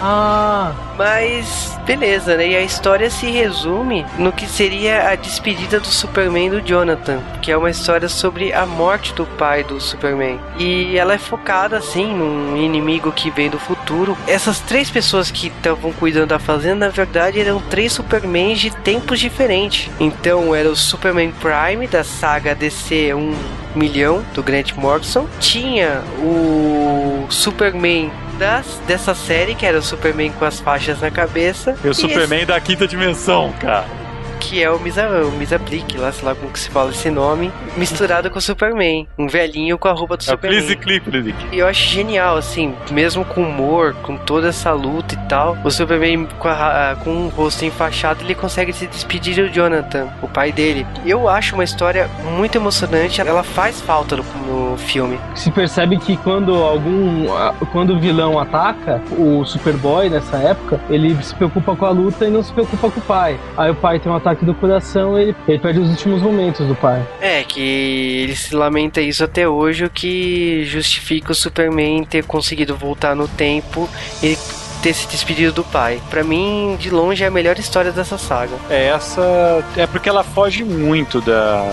C: Ah,
A: Mas beleza, né? E a história se resume no que seria a despedida do Superman do Jonathan, que é uma história sobre a morte do pai do Superman. E ela é focada assim num inimigo que vem do futuro. Essas três pessoas que estavam cuidando da fazenda, na verdade, eram três Supermans de tempos diferentes. Então era o Superman Prime da saga DC 1 milhão do Grant Morrison, tinha o Superman das, dessa série, que era o Superman com as faixas na cabeça.
B: E o
A: esse-
B: Superman da quinta dimensão, cara.
A: Que é o Misa, o Misa Blick, lá, sei lá como que se fala esse nome, misturado com o Superman. Um velhinho com a roupa do
B: É o
A: Superman.
B: Clizzy Clip,
A: E eu acho genial, assim, mesmo com humor, com toda essa luta e tal, o Superman com, a com um rosto enfaixado, ele consegue se despedir do Jonathan, o pai dele. Eu acho uma história muito emocionante, ela faz falta no, no filme.
C: se percebe que quando algum. Quando o vilão ataca, o Superboy nessa época, ele se preocupa com a luta e não se preocupa com o pai. Aí o pai tem um ataque do coração ele, ele perde os últimos momentos do pai.
A: É, que ele se lamenta isso até hoje, o que justifica o Superman ter conseguido voltar no tempo e ter se despedido do pai. Pra mim, de longe, é a melhor história dessa saga.
B: É essa. É porque ela foge muito da.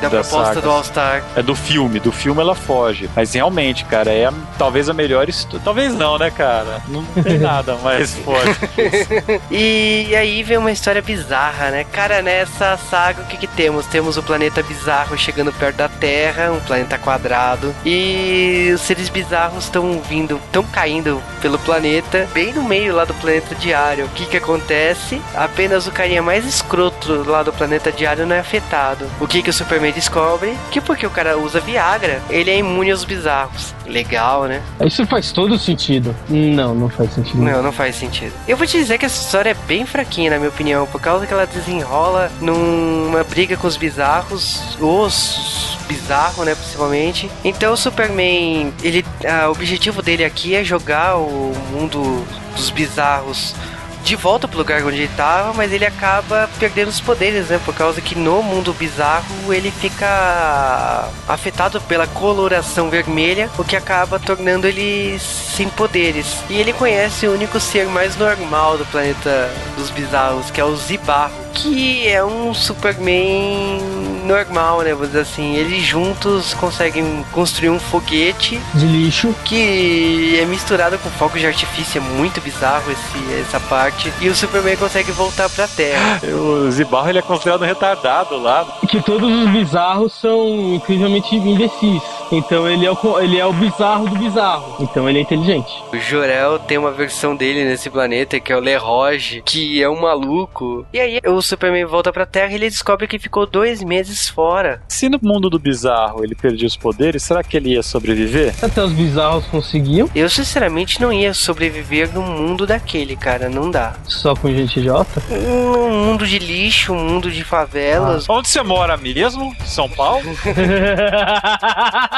A: Da, proposta
B: saga.
A: do All-Star.
B: É do filme, do filme ela foge. Mas realmente, cara, é a- talvez a melhor história. Talvez não, né, cara? Não tem nada mais forte.
A: E aí vem uma história bizarra, né? Cara, nessa saga o que que temos? Temos o planeta bizarro chegando perto da Terra, um planeta quadrado, e os seres bizarros estão vindo, estão caindo pelo planeta, bem no meio lá do planeta diário. O que que acontece? Apenas o carinha mais escroto lá do planeta diário não é afetado. O que que o Superman descobre? Que porque o cara usa Viagra, ele é imune aos bizarros. Legal, né?
C: Isso faz todo sentido. Não, não faz sentido.
A: Não, não faz sentido. Eu vou te dizer que essa história é bem fraquinha, na minha opinião, por causa que ela desenrola numa briga com os bizarros, os bizarros, né, principalmente. Então o Superman, ele, ah, o objetivo dele aqui é jogar o mundo dos bizarros de volta pro lugar onde ele tava, mas ele acaba perdendo os poderes, né? Por causa que no mundo bizarro ele fica afetado pela coloração vermelha, o que acaba tornando ele sem poderes. E ele conhece o único ser mais normal do planeta dos bizarros, que é o Zibarro, que é um Superman normal, né? Vamos dizer assim. Eles juntos conseguem construir um foguete
C: De lixo.
A: que é misturado com fogos de artifício. É muito bizarro esse, essa parte. E o Superman consegue voltar pra Terra.
B: O Zibarro ele é considerado retardado lá.
C: Que todos os bizarros são incrivelmente imbecis. Então ele é, o, ele é o bizarro do bizarro. Então ele é inteligente.
A: O Jorel tem uma versão dele nesse planeta que é o Leroge, que é um maluco. E aí o Superman volta pra Terra e ele descobre que ficou dois meses fora.
B: Se no mundo do bizarro ele perdia os poderes, será que ele ia sobreviver?
C: Até os bizarros conseguiam,
A: Eu sinceramente não ia sobreviver no mundo daquele, cara. Não dá.
C: só com gente idiota.
A: Um mundo de lixo, um mundo de favelas.
B: Onde você mora mesmo? São Paulo?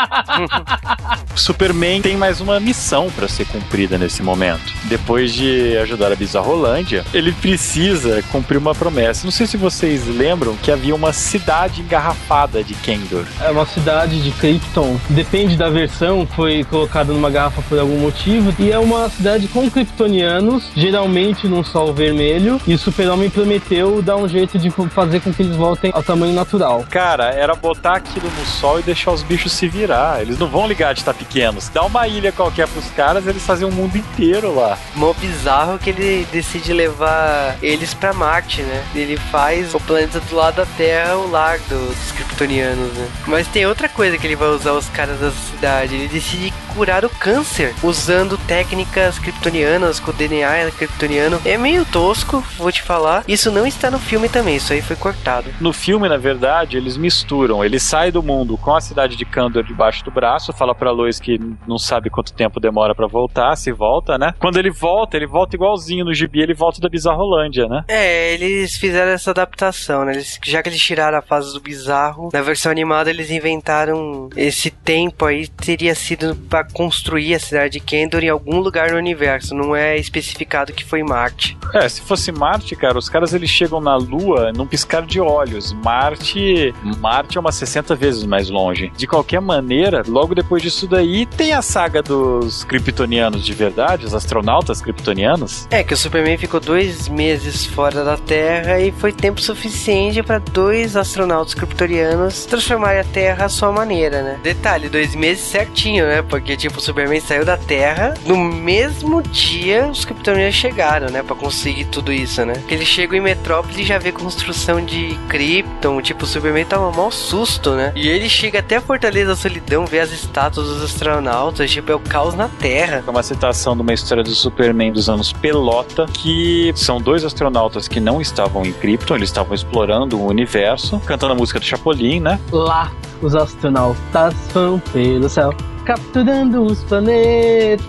B: Superman tem mais uma missão pra ser cumprida nesse momento. Depois de ajudar a Bizarrolândia, ele precisa cumprir uma promessa. Não sei se vocês lembram que havia uma cidade engarrafada de Kendor.
C: É uma cidade de Krypton. Depende da versão, foi colocada numa garrafa por algum motivo. E é uma cidade com kryptonianos, geralmente num sol vermelho. E o Super-Homem prometeu dar um jeito de fazer com que eles voltem ao tamanho natural.
B: Cara, era botar aquilo no sol e deixar os bichos se virar. Eles não vão ligar de estar pequenos. Dá uma ilha qualquer pros caras, eles fazem o mundo inteiro lá.
A: Mó bizarro que ele decide levar eles pra Marte, né? Ele faz o planeta do lado da Terra o lar dos kryptonianos, né? Mas tem outra coisa que ele vai usar os caras da cidade. Ele decide curar o câncer usando técnicas kryptonianas com o DNA kryptoniano. É meio tosco, vou te falar. Isso não está no filme também, isso aí foi cortado.
B: No filme, na verdade, eles misturam. Ele sai do mundo com a cidade de Kandor debaixo do braço, fala pra Lois que não sabe quanto tempo demora pra voltar, se volta, né? Quando ele volta, ele volta igualzinho no gibi, ele volta da Bizarrolândia, né?
A: É, eles fizeram essa adaptação, né? Eles, já que eles tiraram a fase do bizarro, na versão animada eles inventaram esse tempo aí, teria sido pra construir a cidade de Kendor em algum lugar no universo, não é especificado que foi Marte.
B: É, se fosse Marte, cara, os caras eles chegam na Lua num piscar de olhos. Marte, Marte é umas 60 vezes mais longe. De qualquer maneira, logo depois disso daí, tem a saga dos kryptonianos de verdade, os astronautas kryptonianos.
A: É, que o Superman ficou dois meses fora da Terra e foi tempo suficiente pra dois astronautas kryptonianos transformarem a Terra à sua maneira, né? Detalhe, dois meses certinho, né? Porque, tipo, o Superman saiu da Terra, no mesmo dia os kryptonianos chegaram, né? Pra conseguir tudo isso, né? Que eles chegam em Metrópole e já vê construção de Krypton, tipo, o Superman toma mal susto, né? E ele chega até a Fortaleza da Solidão, vê as estátuas dos astronautas, tipo, é o caos na Terra.
B: É uma citação de uma história do Superman dos anos Pelota, que são dois astronautas que não estavam em Krypton, eles estavam explorando o universo, cantando a música do Chapolin, né?
C: Lá, os astronautas vão pelo céu. Capturando os planetas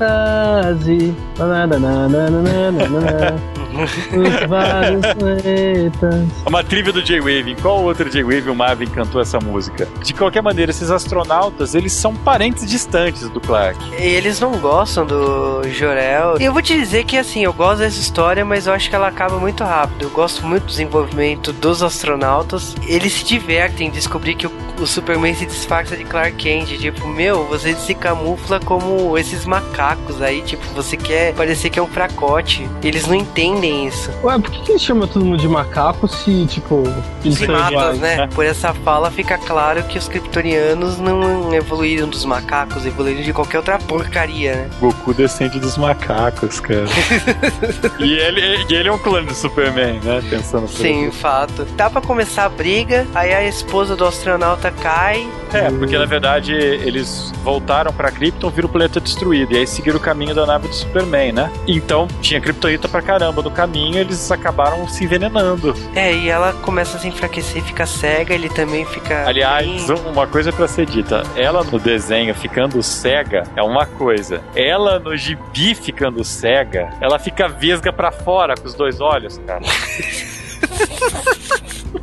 C: e. Os vários planetas.
B: É Uma trilha do J-Wave. Em qual outro J-Wave o Marvin cantou essa música? De qualquer maneira, esses astronautas, eles são parentes distantes do Clark.
A: Eles não gostam do Jorel. E eu vou te dizer que assim, eu gosto dessa história, mas eu acho que ela acaba muito rápido. Eu gosto muito do desenvolvimento dos astronautas. Eles se divertem em descobrir que o, o Superman se disfarça de Clark Kent. Tipo, meu, você se camufla como esses macacos aí. Tipo, você quer parecer que é um fracote. Eles não entendem isso.
C: Ué, por que, que eles chamam todo mundo de macaco se, tipo, eles
A: Primatas,
C: iguais?
A: né? Por essa fala fica claro que os kryptonianos não evoluíram dos macacos, evoluíram de qualquer outra porcaria, né?
B: Goku descende dos macacos, cara. e, ele, e ele é um clone do Superman, né? Pensando
A: Sim, fato. Dá pra começar a briga, aí a esposa do astronauta cai.
B: É, porque na verdade eles voltaram pra Krypton, viram o planeta destruído, e aí seguiram o caminho da nave do Superman, né? Então tinha Kryptonita pra caramba no caminho, eles acabaram se envenenando.
A: É, e ela começa a se enfraquecer, fica cega, ele também fica.
B: Aliás,
A: bem-
B: uma coisa pra ser dita: ela no desenho ficando cega é uma coisa, ela no gibi ficando cega, ela fica vesga pra fora com os dois olhos, cara.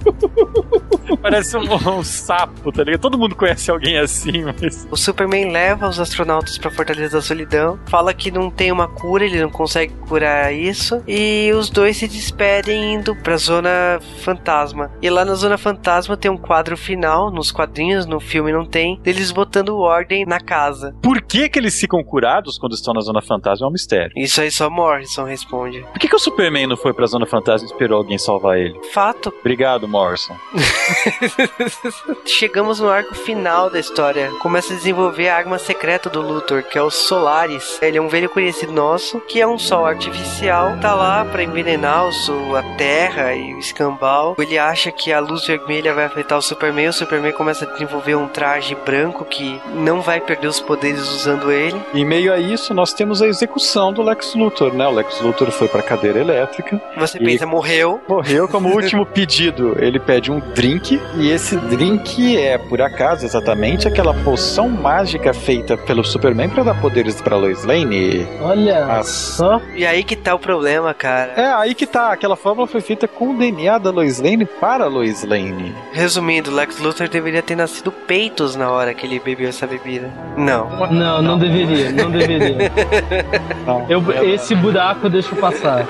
B: Parece um, um sapo, tá ligado? Todo mundo conhece alguém assim, mas.
A: O Superman leva os astronautas pra Fortaleza da Solidão, fala que não tem uma cura, ele não consegue curar isso, e os dois se despedem indo pra Zona Fantasma. E lá na Zona Fantasma tem um quadro final, nos quadrinhos, no filme não tem, deles botando ordem na casa.
B: Por que, que eles ficam curados quando estão na Zona Fantasma é um mistério.
A: Isso aí só Morrison responde.
B: Por que, que o Superman não foi pra Zona Fantasma e esperou alguém salvar ele?
A: Fato.
B: Obrigado, Morrison.
A: Chegamos no arco final da história. Começa a desenvolver a arma secreta do Luthor, que é o Solaris. Ele é um velho conhecido nosso, que é um sol artificial, tá lá pra envenenar o sol, a Terra e o escambau. Ele acha que a luz vermelha vai afetar o Superman. O Superman começa a desenvolver um traje branco que não vai perder os poderes usando ele.
B: Em meio a isso, nós temos a execução do Lex Luthor, né? O Lex Luthor foi pra cadeira elétrica.
A: Você
B: E-
A: pensa, morreu.
B: Morreu como último pedido. Ele pede um drink e esse drink é, por acaso, exatamente aquela poção mágica feita pelo Superman pra dar poderes pra Lois Lane.
C: Olha
B: Ah.
C: só.
A: E aí que tá o problema, cara.
B: É, aí que tá. Aquela fórmula foi feita com o DNA da Lois Lane para a Lois Lane.
A: Resumindo, Lex Luthor deveria ter nascido peitos na hora que ele bebeu essa bebida. Não.
C: Não, não deveria, não deveria.
B: Não,
C: Eu,
B: é-
C: esse buraco eu deixo passar.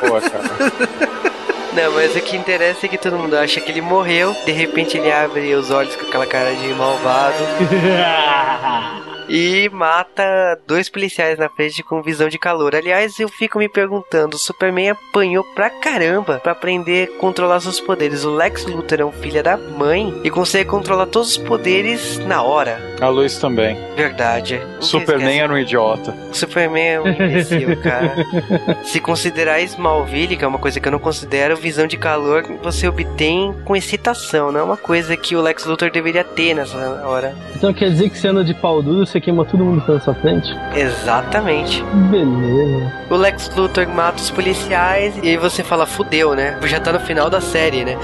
B: Pô, cara.
A: Não, mas o que interessa é que todo mundo acha que ele morreu. De repente ele abre os olhos com aquela cara de malvado e mata dois policiais na frente com visão de calor. Aliás, eu fico me perguntando, o Superman apanhou pra caramba pra aprender a controlar seus poderes. O Lex Luthor é um filho da mãe e consegue controlar todos os poderes na hora.
B: A Lois também.
A: Verdade. Nunca
B: Superman era um idiota.
A: O Superman é um imbecil, cara. Se considerar Smallville, que é uma coisa que eu não considero, visão de calor você obtém com excitação, não é uma coisa que o Lex Luthor deveria ter nessa hora.
C: Então quer dizer que você anda de pau duro, você queima todo mundo pela sua frente?
A: Exatamente.
C: Beleza.
A: O Lex Luthor mata os policiais e aí você fala, fudeu, né? Já tá no final da série, né?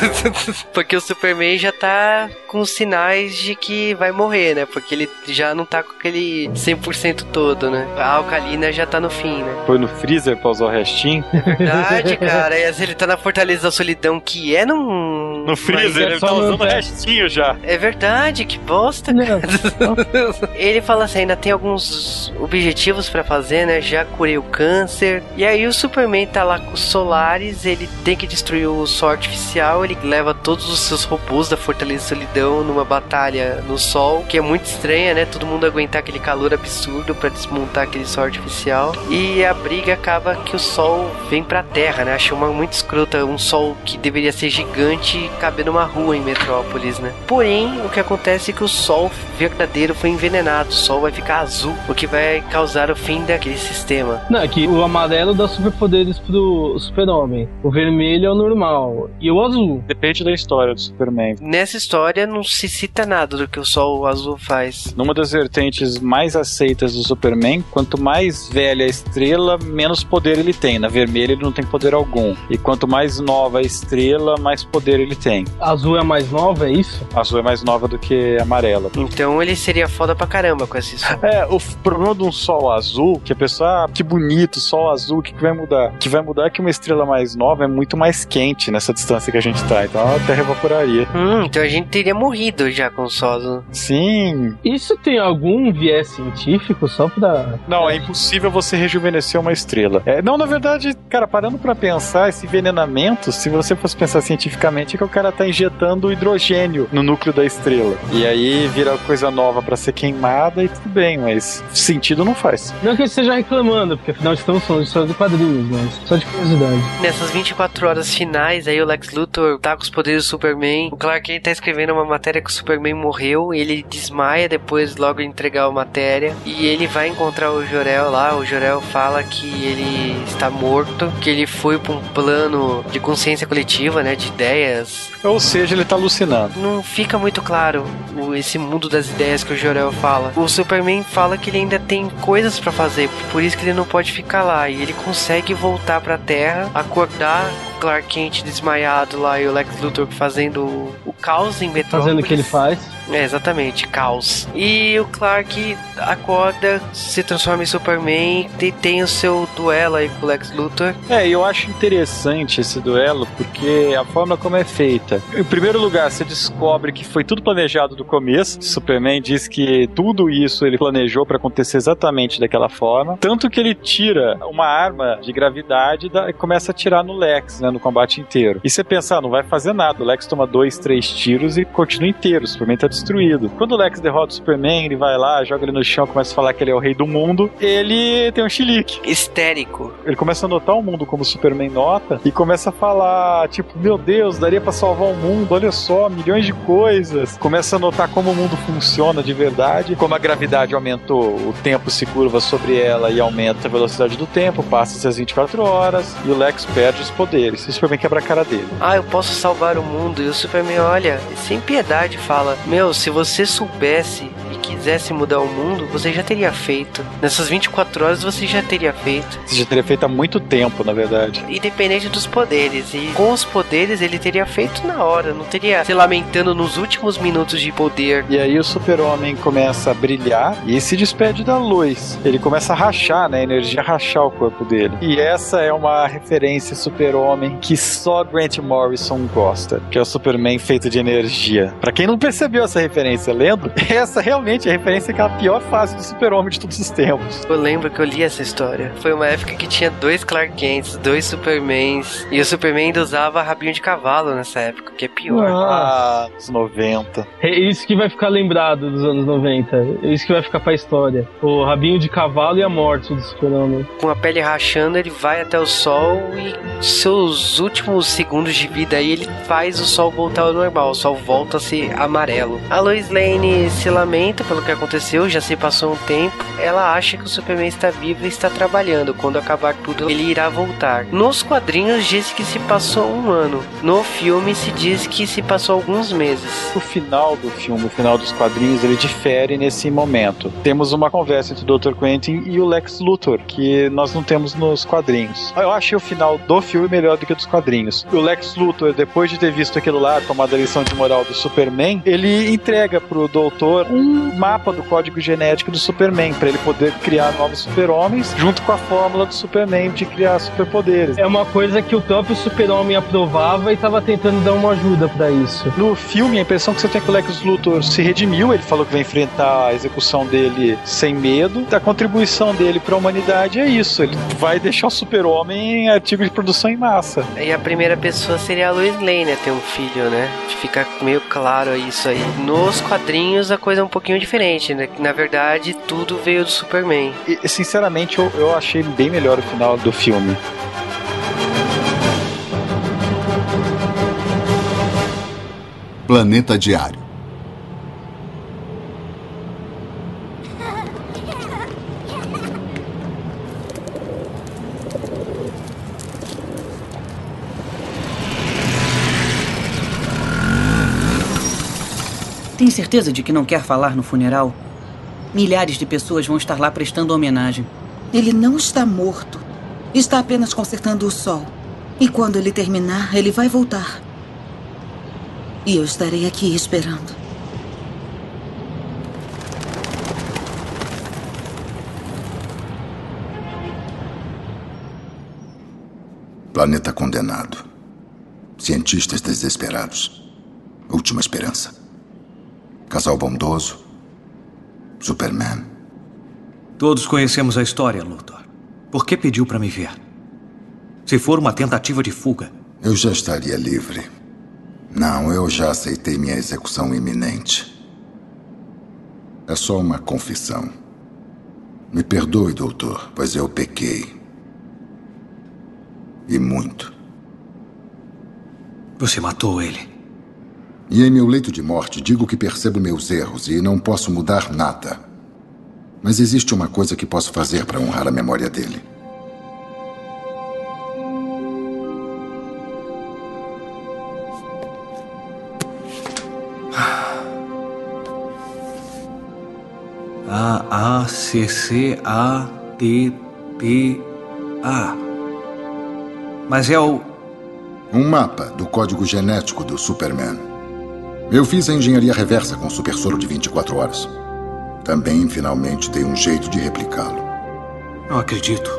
A: Porque o Superman já tá com sinais de que vai morrer, né? Porque ele já não tá com aquele 100% todo, né? A alcalina já tá no fim, né?
B: Foi no freezer pra usar o restinho.
A: Verdade, cara. E ele tá na Fortaleza da Solidão, que é num.
B: No freezer,
C: é
B: ele tá usando o restinho já.
A: É verdade, que bosta.
C: Não.
A: Ele fala assim, ainda tem alguns objetivos pra fazer, né? Já curei o câncer. E aí o Superman tá lá com os Solares, ele tem que destruir o Sol Artificial, ele leva todos os seus robôs da Fortaleza Solidão numa batalha no Sol, que é muito estranha, né? Todo mundo aguentar aquele calor absurdo pra desmontar aquele Sol Artificial. E a briga acaba que o Sol vem pra Terra, né? Achei uma muito escrota, um Sol que deveria ser gigante caber numa rua em Metrópolis, né? Porém, o que acontece é que o Sol verdadeiro foi envenenado, o Sol vai ficar azul, o que vai causar o fim daquele sistema.
C: Não, é que o amarelo dá superpoderes pro super-homem. O vermelho é o normal. E o azul.
B: Depende da história do Superman.
A: Nessa história não se cita nada do que o Sol azul faz.
B: Numa das vertentes mais aceitas do Superman, quanto mais velha a estrela, menos poder ele tem. Na vermelha ele não tem poder algum. E quanto mais nova a estrela, mais poder ele tem.
C: Azul é a mais nova, é isso?
B: Azul é mais nova do que amarela.
A: Então ele seria foda pra caramba com esse Sol.
B: É, o problema de um sol azul, que a pessoa, ah, que bonito, sol azul, o que, que vai mudar? O que vai mudar é que uma estrela mais nova é muito mais quente nessa distância que a gente tá, então a Terra evaporaria.
A: Hum, então a gente teria morrido já com o Sol azul.
B: Sim.
C: Isso tem algum viés científico só pra.
B: Não, é impossível você rejuvenescer uma estrela. É, não, na verdade, cara, parando pra pensar, esse envenenamento, se você fosse pensar cientificamente, é que o cara tá injetando hidrogênio no núcleo da estrela. E aí vira coisa nova pra ser queimada e tudo bem, mas sentido não faz.
C: Não que eu esteja reclamando, porque afinal estamos falando de história de quadrinhos, mas só de curiosidade.
A: Nessas 24 horas finais, aí o Lex Luthor tá com os poderes do Superman. O Clark Kent tá escrevendo uma matéria que o Superman morreu. Ele desmaia depois, logo de entregar a matéria. E ele vai encontrar o Jorel lá. O Jorel fala que ele está morto, que ele foi pra um plano de consciência coletiva, né? De ideias.
B: Ou seja, ele tá alucinando.
A: Não fica muito claro o- esse mundo das ideias que o Jorel fala. O Superman fala que ele ainda tem coisas pra fazer, por isso que ele não pode ficar lá. E ele consegue voltar pra Terra, acordar Clark Kent desmaiado lá e o Lex Luthor fazendo o, caos em Metrópolis.
C: Fazendo o que ele faz.
A: É, exatamente, caos. E o Clark acorda, se transforma em Superman e tem o seu duelo aí com o Lex Luthor.
B: É, e eu acho interessante esse duelo porque a forma como é feita. Em primeiro lugar, você descobre que foi tudo planejado do começo. Superman diz que tudo isso ele planejou para acontecer exatamente daquela forma. Tanto que ele tira uma arma de gravidade e começa a tirar no Lex, né, no combate inteiro. E você pensa, ah, não vai fazer nada. O Lex toma dois, três tiros e continua inteiro. O Superman tá destruído. Quando o Lex derrota o Superman, ele vai lá, joga ele no chão, começa a falar que ele é o rei do mundo, ele tem um chilique.
A: Histérico.
B: Ele começa a notar o mundo como o Superman nota e começa a falar, tipo, meu Deus, daria para salvar o mundo, olha só, milhões de coisas. Começa a notar como o mundo funciona de verdade, como a gravidade aumentou, o tempo se curva sobre ela e aumenta a velocidade do tempo, passa-se as 24 horas e o Lex perde os poderes. E o Superman quebra a cara dele.
A: Ah, eu posso salvar o mundo. E o Superman olha, sem piedade, fala: Meu, se você soubesse quisesse mudar o mundo, você já teria feito. Nessas 24 horas você já teria feito.
B: Você já teria feito há muito tempo, na verdade.
A: Independente dos poderes. E com os poderes ele teria feito na hora. Não teria se lamentando nos últimos minutos de poder.
B: E aí o super-homem começa a brilhar e se despede da luz. Ele começa a rachar, né? A energia rachar o corpo dele. E essa é uma referência super-homem que só Grant Morrison gosta. Que é o Superman feito de energia. Para quem não percebeu essa referência lendo, essa realmente é a referência que é a pior fase do super-homem de todos os tempos.
A: Eu lembro que eu li essa história. Foi uma época que tinha dois Clark Kents, dois Supermans. E o Superman ainda usava rabinho de cavalo nessa época, que é pior.
B: Ah, os 90.
C: É isso que vai ficar lembrado dos anos 90. É isso que vai ficar pra história. O rabinho de cavalo e a morte do super-homem.
A: Com a pele rachando, ele vai até o sol e seus últimos segundos de vida aí ele faz o sol voltar ao normal. O sol volta a ser amarelo. A Lois Lane se lamenta pelo que aconteceu, já se passou um tempo. Ela acha que o Superman está vivo e está trabalhando. Quando acabar tudo, ele irá voltar. Nos quadrinhos diz que se passou um ano. No filme se diz que se passou alguns meses.
B: O final do filme, o final dos quadrinhos, ele difere nesse momento. Temos uma conversa entre o Dr. Quentin e o Lex Luthor, que nós não temos nos quadrinhos. Eu achei o final do filme melhor do que dos quadrinhos. O Lex Luthor, depois de ter visto aquilo lá, tomado a lição de moral do Superman, ele entrega pro doutor um mapa do código genético do Superman, para ele poder criar novos super-homens, junto com a fórmula do Superman de criar superpoderes.
C: É uma coisa que o próprio super-homem aprovava e tava tentando dar uma ajuda para isso.
B: No filme, a impressão que você tem é que o Lex Luthor se redimiu, ele falou que vai enfrentar a execução dele sem medo. A contribuição dele para a humanidade é isso, ele vai deixar o super-homem em artigo de produção em massa.
A: E a primeira pessoa seria a Lois Lane a ter um filho, né? Fica meio claro isso aí. Nos quadrinhos a coisa é um pouquinho diferente, né? Na verdade, tudo veio do Superman.
B: E, sinceramente, eu, eu achei bem melhor o final do filme.
D: Planeta Diário.
I: Tem certeza de que não quer falar no funeral? Milhares de pessoas vão estar lá prestando homenagem.
J: Ele não está morto. Está apenas consertando o sol. E quando ele terminar, ele vai voltar. E eu estarei aqui esperando.
D: Planeta condenado. Cientistas desesperados. Última esperança. Casal bondoso. Superman.
E: Todos conhecemos a história, Luthor. Por que pediu para me ver? Se for uma tentativa de fuga.
D: Eu já estaria livre. Não, eu já aceitei minha execução iminente. É só uma confissão. Me perdoe, doutor, pois eu pequei. E muito.
E: Você matou ele.
D: E em meu leito de morte digo que percebo meus erros e não posso mudar nada. Mas existe uma coisa que posso fazer para honrar a memória dele.
E: A A C C A T T A. Mas é o
D: Um mapa do código genético do Superman. Eu fiz a engenharia reversa com o super soro de 24 horas. Também, finalmente, dei um jeito de replicá-lo.
E: Não acredito.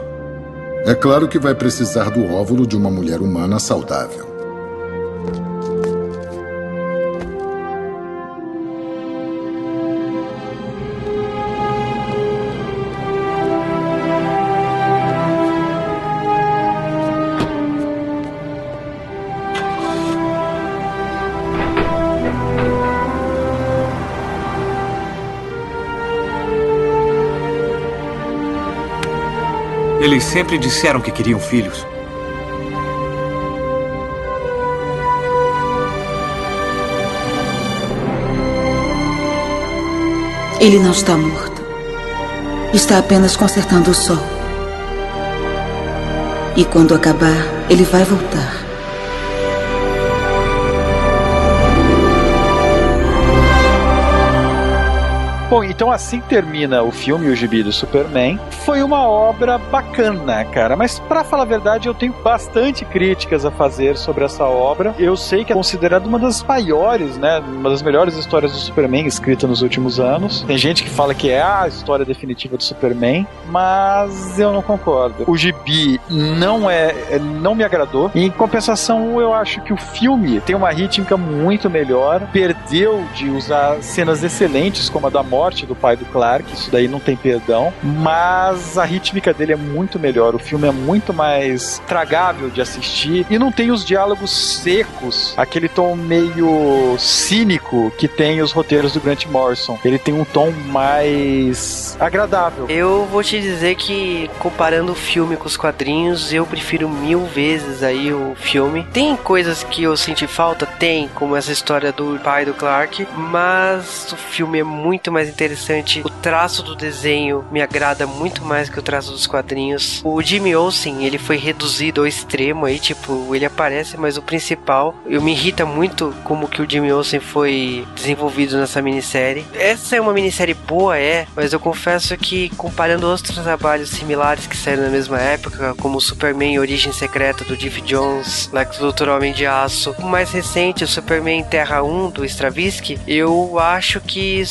D: É claro que vai precisar do óvulo de uma mulher humana saudável.
E: Sempre disseram que queriam filhos.
J: Ele não está morto. Está apenas consertando o sol. E quando acabar, ele vai voltar.
B: Então assim termina o filme O Gibi do Superman. Foi uma obra bacana, cara, mas para falar a verdade, eu tenho bastante críticas a fazer sobre essa obra. Eu sei que é considerada uma das maiores, né, uma das melhores histórias do Superman escrita nos últimos anos. Tem gente que fala que é a história definitiva do Superman, mas eu não concordo. O Gibi não é, não me agradou. Em compensação, eu acho que o filme tem uma rítmica muito melhor, perdeu de usar cenas excelentes como a da morte do pai do Clark, isso daí não tem perdão, mas a rítmica dele é muito melhor, o filme é muito mais tragável de assistir e não tem os diálogos secos, aquele tom meio cínico que tem os roteiros do Grant Morrison. Ele tem um tom mais agradável.
A: Eu vou te dizer que comparando o filme com os quadrinhos, eu prefiro mil vezes aí o filme. Tem coisas que eu senti falta, tem, como essa história do pai do Clark, mas o filme é muito mais interessante. O traço do desenho me agrada muito mais que o traço dos quadrinhos. O Jimmy Olsen, ele foi reduzido ao extremo aí, tipo, ele aparece, mas o principal, eu me irrita muito como que o Jimmy Olsen foi desenvolvido nessa minissérie. Essa é uma minissérie boa, é, mas eu confesso que comparando outros trabalhos similares que saíram na mesma época, como Superman Origem Secreta do Jeff Jones, Lex Luthor Homem de Aço, o mais recente, o Superman Terra 1 do Stravinsky, eu acho que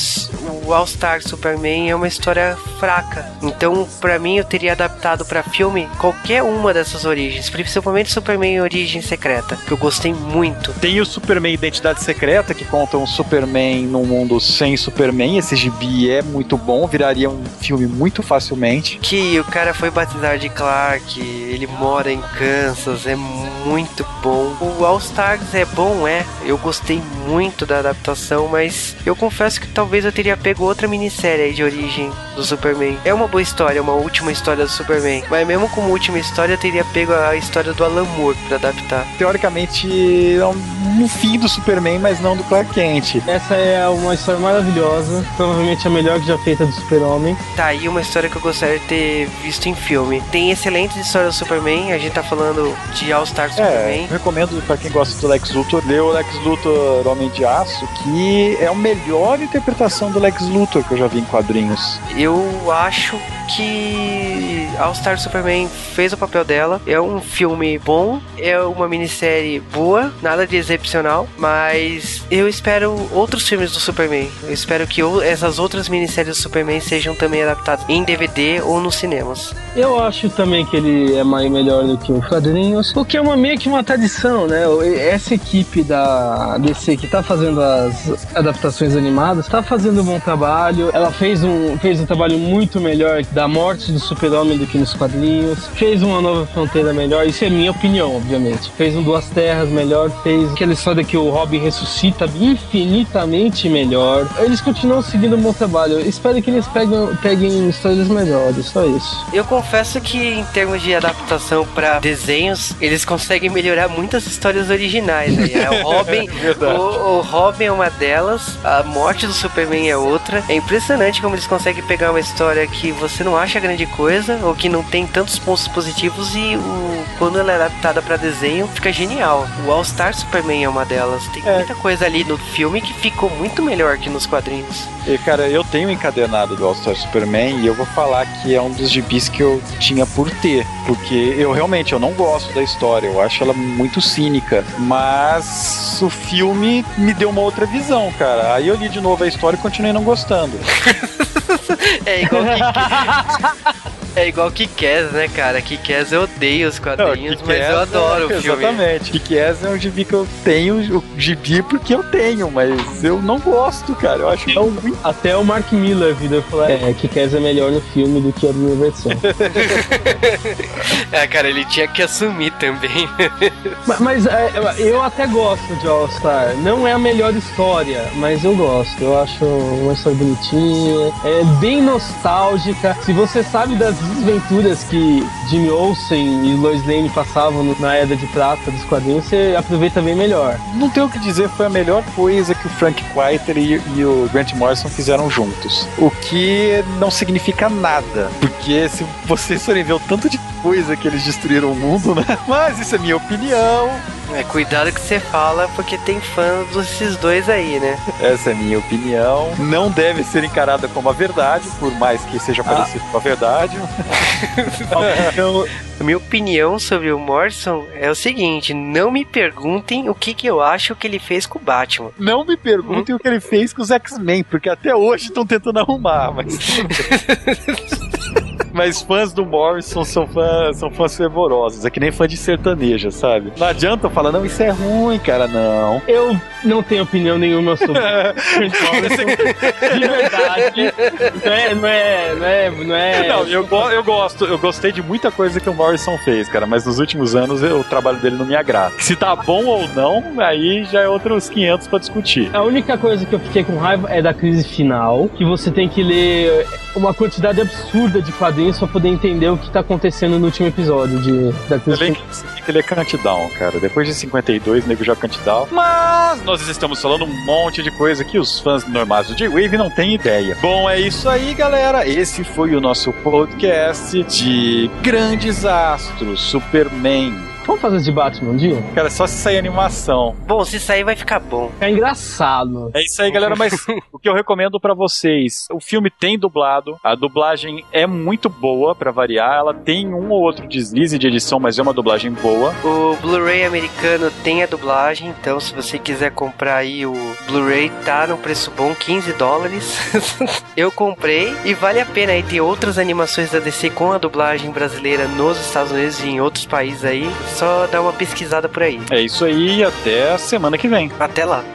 A: o All Star Superman é uma história fraca. Então, para mim, eu teria adaptado para filme qualquer uma dessas origens, principalmente Superman Origem Secreta, que eu gostei muito.
B: Tem o Superman Identidade Secreta, que conta um Superman num mundo sem Superman. Esse gibi é muito bom, viraria um filme muito facilmente.
A: Que o cara foi batizado de Clark, ele mora em Kansas, é muito bom. O All Stars é bom, é. Eu gostei muito da adaptação, mas eu confesso que talvez eu teria pego outra minissérie aí de origem do Superman. É uma boa história, uma última história do Superman. Mas mesmo como última história, eu teria pego a história do Alan Moore pra adaptar.
B: Teoricamente, é um fim do Superman, mas não do Clark Kent.
C: Essa é uma história maravilhosa, provavelmente a melhor que já feita do Super-Homem.
A: Tá aí uma história que eu gostaria de ter visto em filme. Tem excelentes histórias do Superman, a gente tá falando de All Star Superman.
B: É, recomendo pra quem gosta do Lex Luthor, ler o Lex Luthor Homem de Aço, que é a melhor interpretação do Lex Luthor que eu já vi em quadrinhos.
A: Eu acho que All Star Superman fez o papel dela. É um filme bom, é uma minissérie boa, nada de excepcional, mas eu espero outros filmes do Superman. Eu espero que essas outras minisséries do Superman sejam também adaptadas em DVD ou nos cinemas.
C: Eu acho também que ele é mais melhor do que os quadrinhos, o que é uma meio que uma tradição, né? Essa equipe da DC que tá fazendo as adaptações animadas, tá fazendo um bom trabalho. Ela fez um, fez um trabalho muito melhor da morte do super-homem do que nos quadrinhos. Fez uma nova fronteira melhor. Isso é minha opinião, obviamente. Fez um Duas Terras melhor. Fez aquela história que o Robin ressuscita infinitamente melhor. Eles continuam seguindo um bom trabalho. Espero que eles peguem, peguem histórias melhores. Só isso.
A: Eu confesso que, em termos de adaptação para desenhos, eles conseguem melhorar muitas histórias originais. Né? O Robin, o, o Robin é uma delas. A morte do Superman é outra. É impressionante como eles conseguem pegar uma história que você não acha grande coisa, ou que não tem tantos pontos positivos, e o, quando ela é adaptada para desenho, fica genial. O All Star Superman é uma delas. Tem
B: É.
A: muita coisa ali no filme que ficou muito melhor que nos quadrinhos.
B: E, cara, eu tenho um encadenado do All-Star Superman e eu vou falar que é um dos gibis que eu tinha por ter. Porque eu realmente eu não gosto da história, eu acho ela muito cínica. Mas o filme me deu uma outra visão, cara. Aí eu li de novo a história e continuei não gostando.
A: É igual que. É igual Kick-Ass, né, cara? Kick-Ass eu odeio os quadrinhos, mas eu adoro o filme.
B: Exatamente. Kick-Ass é um gibi que eu tenho, o gibi porque eu tenho, mas eu não gosto, cara. Eu acho tão ruim.
C: Até o Mark Miller virou e falou: é, que Kes é melhor no filme do que a minha versão.
A: É, cara, ele tinha que assumir também.
C: Ma- Mas é, eu- eu até gosto de All Star. Não é a melhor história, mas eu gosto. Eu acho uma história bonitinha, é bem nostálgica. Se você sabe das desventuras que Jimmy Olsen e Lois Lane passavam na Era de Prata dos quadrinhos, você aproveita bem melhor.
B: Não tenho o que dizer, foi a melhor coisa que o Frank Quiter e, e o Grant Morrison fizeram juntos. O que não significa nada, porque se vocês forem ver o tanto de coisa que eles destruíram o mundo, né? Mas isso é minha opinião.
A: É, cuidado que você fala, porque tem fãs desses dois aí, né?
B: Essa é minha opinião. Não deve ser encarada como a verdade, por mais que seja parecido com a verdade.
C: Então,
A: A minha opinião sobre o Morrison é o seguinte: não me perguntem o que, que eu acho que ele fez com o Batman.
B: Não me perguntem o que ele fez com os X-Men, porque até hoje estão tentando arrumar, mas. Mas fãs do Morrison são fãs, são fãs fervorosos. É que nem fã de sertaneja, sabe? Não adianta falar, não, isso é ruim, cara, não.
C: eu não tenho opinião nenhuma sobre Morrison. De verdade. Não é. Não é. Não é. Não é
B: Não, eu, go- eu gosto, eu gostei de muita coisa que o Morrison fez, cara, mas nos últimos anos eu- o trabalho dele não me agrada. Se tá bom ou não, aí já é outros 500 pra discutir.
C: A única coisa que eu fiquei com raiva é da crise final, que você tem que ler uma quantidade absurda de quadrinhos pra poder entender o que tá acontecendo no último episódio de, da crise final.
B: que que ler Countdown, cara. Depois de 52, o nego já Countdown. Mas nós estamos falando um monte de coisa que os fãs normais do J-Wave não têm ideia. Bom, é isso aí, galera. Esse foi o nosso podcast de Grandes Astros, Superman.
C: Vamos fazer de Batman um dia?
B: Cara, só se sair animação.
A: Bom, se sair vai ficar bom.
C: É engraçado.
B: É isso aí, galera. Mas o que eu recomendo pra vocês: o filme tem dublado, a dublagem é muito boa, pra variar. Ela tem um ou outro deslize de edição, mas é uma dublagem boa.
A: O Blu-ray americano tem a dublagem, então se você quiser comprar aí o Blu-ray, tá no preço bom, 15 dólares. Eu comprei e vale a pena aí ter outras animações da DC com a dublagem brasileira nos Estados Unidos e em outros países aí. Só dá uma pesquisada por aí.
B: É isso aí, até a semana que vem.
A: Até lá.